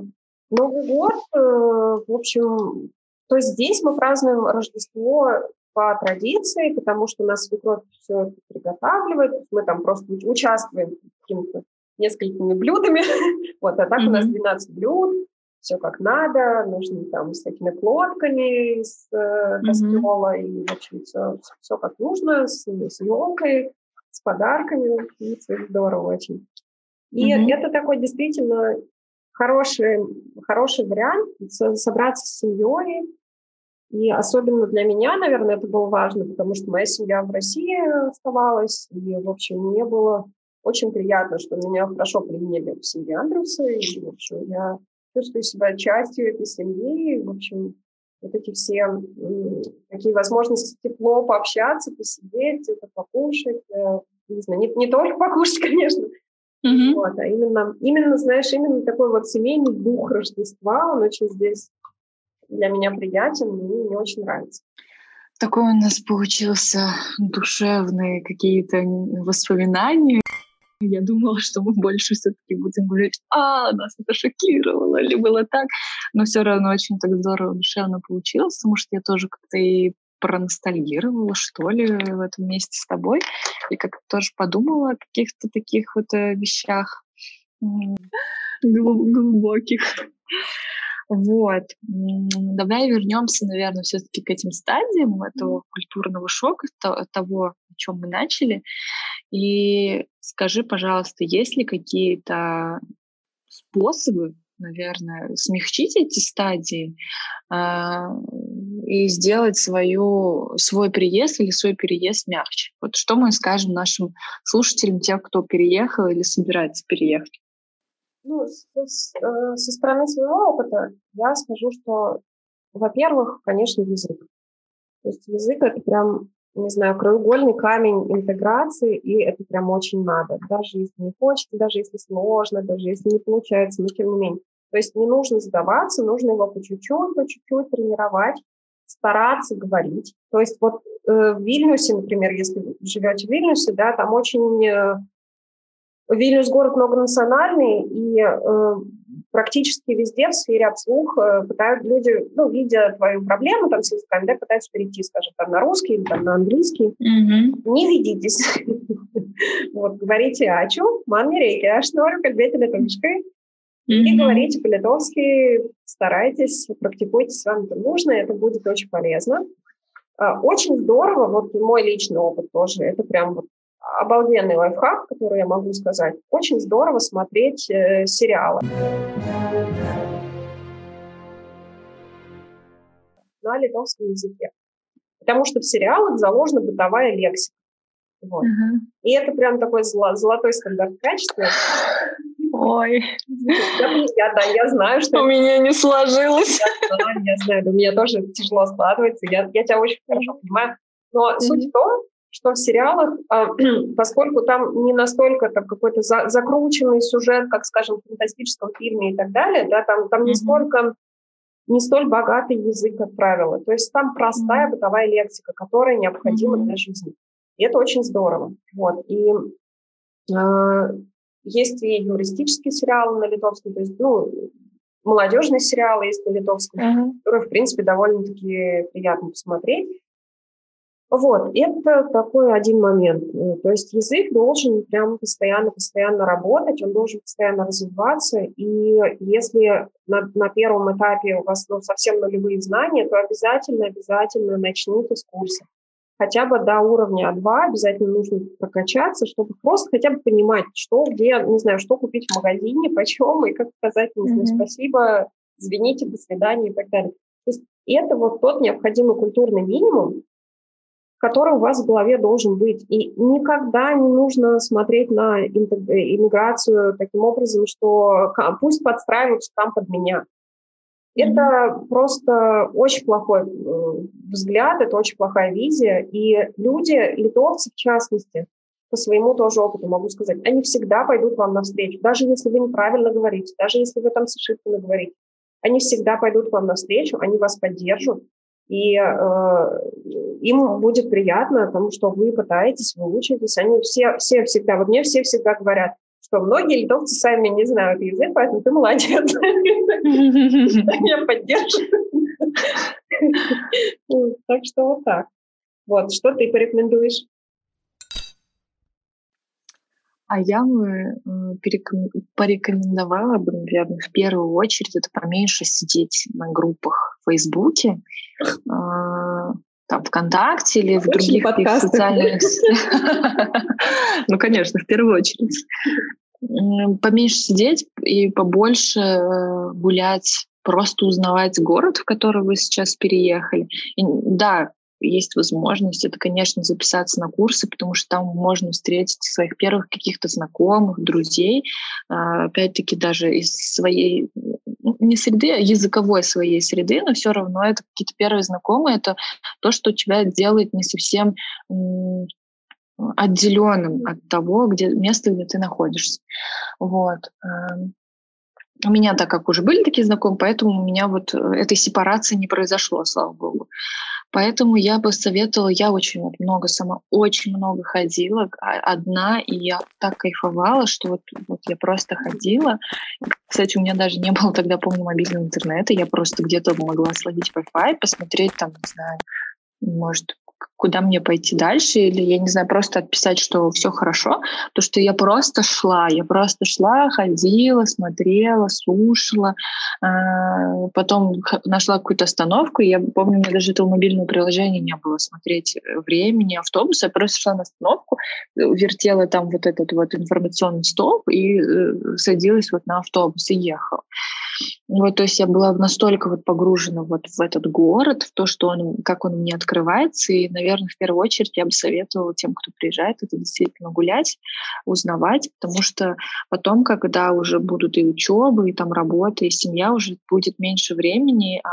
[SPEAKER 2] Новый год, э, в общем, то есть здесь мы празднуем Рождество по традиции, потому что у нас свекровь все это приготавливает, мы там просто участвуем какими-то несколькими блюдами, вот, а так mm-hmm. у нас 12 блюд, все как надо, нужно там с такими плотками из э, костела, mm-hmm. и, в общем, все, все как нужно, с, с елкой, с подарками. И здорово очень. И mm-hmm. это такой действительно хороший, хороший вариант собраться с семьей. И особенно для меня, наверное, это было важно, потому что моя семья в России оставалась. И, в общем, мне было очень приятно, что меня хорошо приняли в семье Андруса. И, в общем, я чувствую себя частью этой семьи. И, в общем, вот эти все такие возможности тепло пообщаться, посидеть, где-то покушать, э, не знаю, не, не только покушать, конечно, mm-hmm. вот, а именно, именно, знаешь, именно такой вот семейный дух Рождества, он очень здесь для меня приятен, и мне очень нравится.
[SPEAKER 3] Такой у нас получился душевные какие-то воспоминания. Я думала, что мы больше все-таки будем говорить, а, нас это шокировало, или было так. Но все равно очень так здорово, душевно получилось, потому что я тоже как-то и проностальгировала, что ли, в этом месте с тобой. И как-то тоже подумала о каких-то таких вот э, вещах глубоких. Вот. Давай вернемся, наверное, все-таки к этим стадиям этого культурного шока, того, о чем мы начали. И скажи, пожалуйста, есть ли какие-то способы, наверное, смягчить эти стадии, а, и сделать свою, свой приезд или свой переезд мягче. Вот что мы скажем нашим слушателям, тем, кто переехал или собирается переехать?
[SPEAKER 2] Ну, с, э, со стороны своего опыта я скажу, что, во-первых, конечно, язык. То есть язык — это прям, не знаю, краеугольный камень интеграции, и это прям очень надо. Даже если не хочется, даже если сложно, даже если не получается, но тем не менее. То есть не нужно сдаваться, нужно его по чуть-чуть, по чуть-чуть тренировать, стараться говорить. То есть вот э, в Вильнюсе, например, если вы живете в Вильнюсе, да, там очень... Вильнюс город многонациональный, и э, практически везде в сфере обслуг э, пытают люди, ну, видя твою проблему там с языками, да, пытаются перейти, скажем, там на русский или там на английский. Mm-hmm. Не ведитесь. вот, говорите «ачу», «ман рейки», «ашнор», «кальбете летушкой», и говорите по-литовски, старайтесь, практикуйтесь, вам это нужно, это будет очень полезно. А, очень здорово, вот мой личный опыт тоже, это прям вот обалденный лайфхак, который я могу сказать. Очень здорово смотреть э, сериалы. на литовском языке. Потому что в сериалах заложена бытовая лексика. Вот. Uh-huh. И это прям такой зло, золотой стандарт качества.
[SPEAKER 3] Ой.
[SPEAKER 2] Я, я, да, я знаю, что...
[SPEAKER 3] У меня не сложилось.
[SPEAKER 2] Я знаю, я знаю, у меня тоже тяжело складывается. Я, я тебя очень хорошо понимаю. Но суть в том, что в сериалах, а, поскольку там не настолько там какой-то за, закрученный сюжет, как, скажем, в фантастическом фильме и так далее, да, там, там mm-hmm. не сколько не столь богатый язык, как правило. То есть там простая mm-hmm. бытовая лексика, которая необходима mm-hmm. для жизни. И это очень здорово. Вот. И э, есть и юмористические сериалы на литовском, то есть, ну, молодежные сериалы есть на литовском, uh-huh. которые, в принципе, довольно-таки приятно посмотреть. Вот, это такой один момент. Э, то есть язык должен прям постоянно-постоянно работать, он должен постоянно развиваться, и если на, на первом этапе у вас ну, совсем нулевые знания, то обязательно-обязательно начните с курса хотя бы до уровня А2 обязательно нужно прокачаться, чтобы просто хотя бы понимать, что, где, не знаю, что купить в магазине, почем, и как сказать, не знаю, mm-hmm. спасибо, извините, до свидания и так далее. То есть это вот тот необходимый культурный минимум, который у вас в голове должен быть. И никогда не нужно смотреть на иммиграцию таким образом, что пусть подстраиваются там под меня. Это просто очень плохой э, взгляд, это очень плохая визия. И люди, литовцы в частности, по своему тоже опыту могу сказать, они всегда пойдут вам навстречу, даже если вы неправильно говорите, даже если вы там с ошибками говорите. Они всегда пойдут вам навстречу, они вас поддержат, и э, им будет приятно, потому что вы пытаетесь, вы учитесь. Они все, все всегда, вот мне все всегда говорят, что многие литовцы сами не знают язык, поэтому ты молодец. Я поддерживаю. Так что вот так. Вот, что ты порекомендуешь?
[SPEAKER 3] А я бы э, порекомендовала бы, наверное, в первую очередь это поменьше сидеть на группах в Фейсбуке, а, там ВКонтакте или в других социальных Ну, конечно, в первую очередь. Поменьше сидеть и побольше э, гулять, просто узнавать город, в который вы сейчас переехали. И, да, есть возможность, это, конечно, записаться на курсы, потому что там можно встретить своих первых каких-то знакомых, друзей, а, опять-таки даже из своей, ну, не среды, а языковой своей среды, но все равно это какие-то первые знакомые, это то, что тебя делает не совсем отделенным от того, где место, где ты находишься. Вот. Эм, у меня, так как уже были такие знакомые, поэтому у меня вот э, этой сепарации не произошло, слава богу. Поэтому я бы советовала, я очень вот много сама, очень много ходила а, одна, и я так кайфовала, что вот, вот я просто ходила. Кстати, у меня даже не было тогда, помню, мобильного интернета, я просто где-то могла словить Wi-Fi, посмотреть там, не знаю, может, куда мне пойти дальше, или, я не знаю, просто отписать, что все хорошо, то что я просто шла, я просто шла, ходила, смотрела, слушала, а, потом нашла какую-то остановку, я помню, у меня даже этого мобильного приложения не было смотреть времени автобуса, я просто шла на остановку, вертела там вот этот вот информационный столб и э, садилась вот на автобус и ехала. Вот, то есть я была настолько вот погружена вот в этот город, в то, что он, как он мне открывается, и, наверное, в первую очередь я бы советовала тем, кто приезжает, это действительно гулять, узнавать, потому что потом, когда уже будут и учебы, и там работа, и семья, уже будет меньше времени, а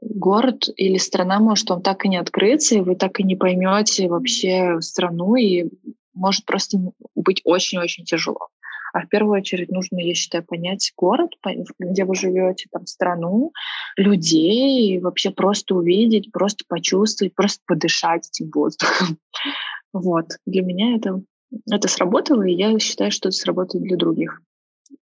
[SPEAKER 3] город или страна может вам так и не открыться, и вы так и не поймете вообще страну, и может просто быть очень-очень тяжело. А в первую очередь нужно, я считаю, понять город, где вы живете, там страну, людей, и вообще просто увидеть, просто почувствовать, просто подышать этим воздухом. Вот. Для меня это, это сработало, и я считаю, что это сработает для других.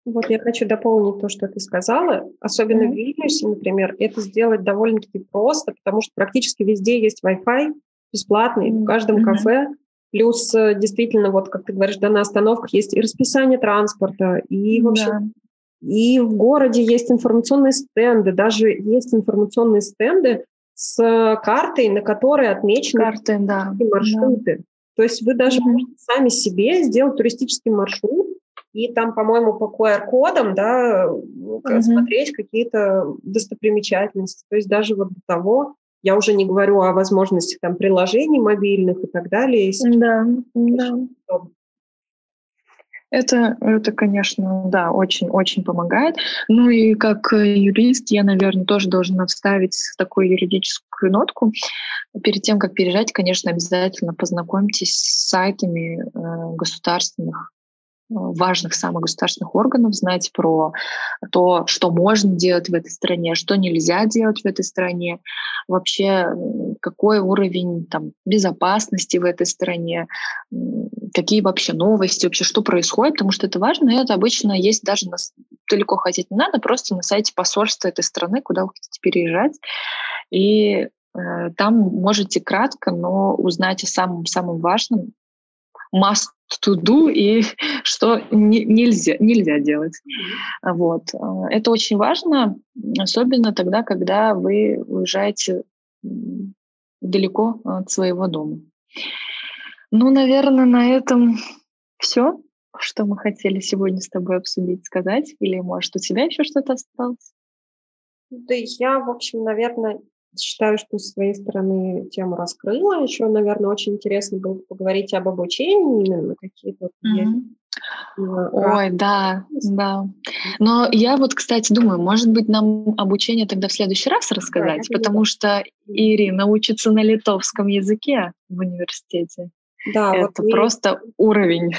[SPEAKER 2] Вот я хочу дополнить то, что ты сказала. Особенно mm-hmm. в Вильнюсе, например, это сделать довольно-таки просто, потому что практически везде есть Wi-Fi бесплатный, mm-hmm. в каждом кафе Плюс э, действительно, вот как ты говоришь, да, на остановках есть и расписание транспорта, и в общем, да. и в городе есть информационные стенды, даже есть информационные стенды с картой, на которой отмечены
[SPEAKER 3] Карты, да.
[SPEAKER 2] маршруты. Да. То есть вы даже mm-hmm. можете сами себе сделать туристический маршрут, и там, по-моему, по QR-кодам, да, mm-hmm. смотреть какие-то достопримечательности. То есть даже вот до того, я уже не говорю о возможности там приложений мобильных и так далее.
[SPEAKER 3] Да, да. Это, это, конечно, да, очень-очень помогает. Ну и как юрист я, наверное, тоже должна вставить такую юридическую нотку. Перед тем, как переезжать, конечно, обязательно познакомьтесь с сайтами э, государственных важных самых государственных органов, знать про то, что можно делать в этой стране, что нельзя делать в этой стране, вообще какой уровень там, безопасности в этой стране, какие вообще новости, вообще что происходит, потому что это важно, и это обычно есть даже на, далеко ходить не надо, просто на сайте посольства этой страны, куда вы хотите переезжать, и э, там можете кратко, но узнать о самом-самом важном, must to do и что не, нельзя, нельзя делать. Вот. Это очень важно, особенно тогда, когда вы уезжаете далеко от своего дома. Ну, наверное, на этом все, что мы хотели сегодня с тобой обсудить, сказать. Или, может, у тебя еще что-то осталось?
[SPEAKER 2] Да я, в общем, наверное, считаю, что с своей стороны тему раскрыла. Еще, наверное, очень интересно было поговорить об обучении, именно какие-то mm-hmm.
[SPEAKER 3] Ой, да, да. Но я вот, кстати, думаю, может быть, нам обучение тогда в следующий раз рассказать, да, потому что Ирина учится на литовском языке в университете. Да, это вот просто вы... уровень.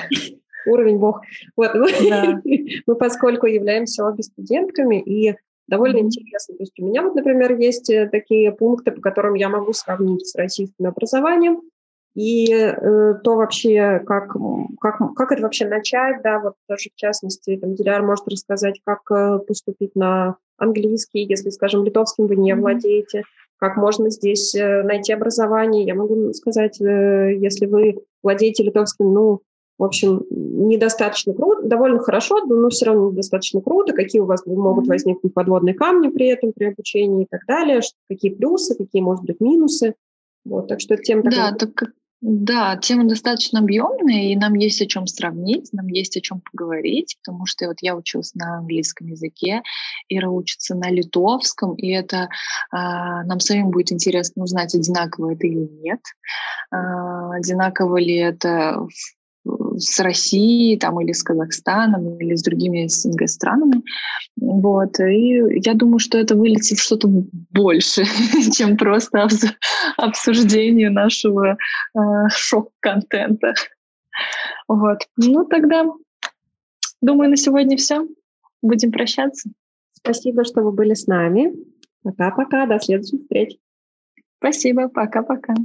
[SPEAKER 2] Уровень бог. Вот да. мы, поскольку являемся обе студентками, и довольно интересно. То есть у меня вот, например, есть э, такие пункты, по которым я могу сравнить с российским образованием, и э, то вообще, как, как, как это вообще начать, да, вот даже в частности, там, Диляр может рассказать, как э, поступить на английский, если, скажем, литовским вы не владеете, как можно здесь э, найти образование. Я могу сказать, э, если вы владеете литовским, ну, в общем, недостаточно круто, довольно хорошо, но все равно недостаточно круто, какие у вас могут возникнуть подводные камни при этом, при обучении и так далее, какие плюсы, какие, может быть, минусы. Вот, так что тема
[SPEAKER 3] такая... Да, так, да, тема достаточно объемная, и нам есть о чем сравнить, нам есть о чем поговорить, потому что вот я училась на английском языке, Ира учится на литовском, и это э, нам самим будет интересно узнать, одинаково это или нет, э, одинаково ли это в с Россией там, или с Казахстаном, или с другими СНГ странами. Вот. И я думаю, что это вылетит что-то больше, чем просто обсуждение нашего э, шок-контента. Вот. Ну, тогда, думаю, на сегодня все. Будем прощаться.
[SPEAKER 2] Спасибо, что вы были с нами. Пока-пока. До следующих встреч.
[SPEAKER 3] Спасибо. Пока-пока.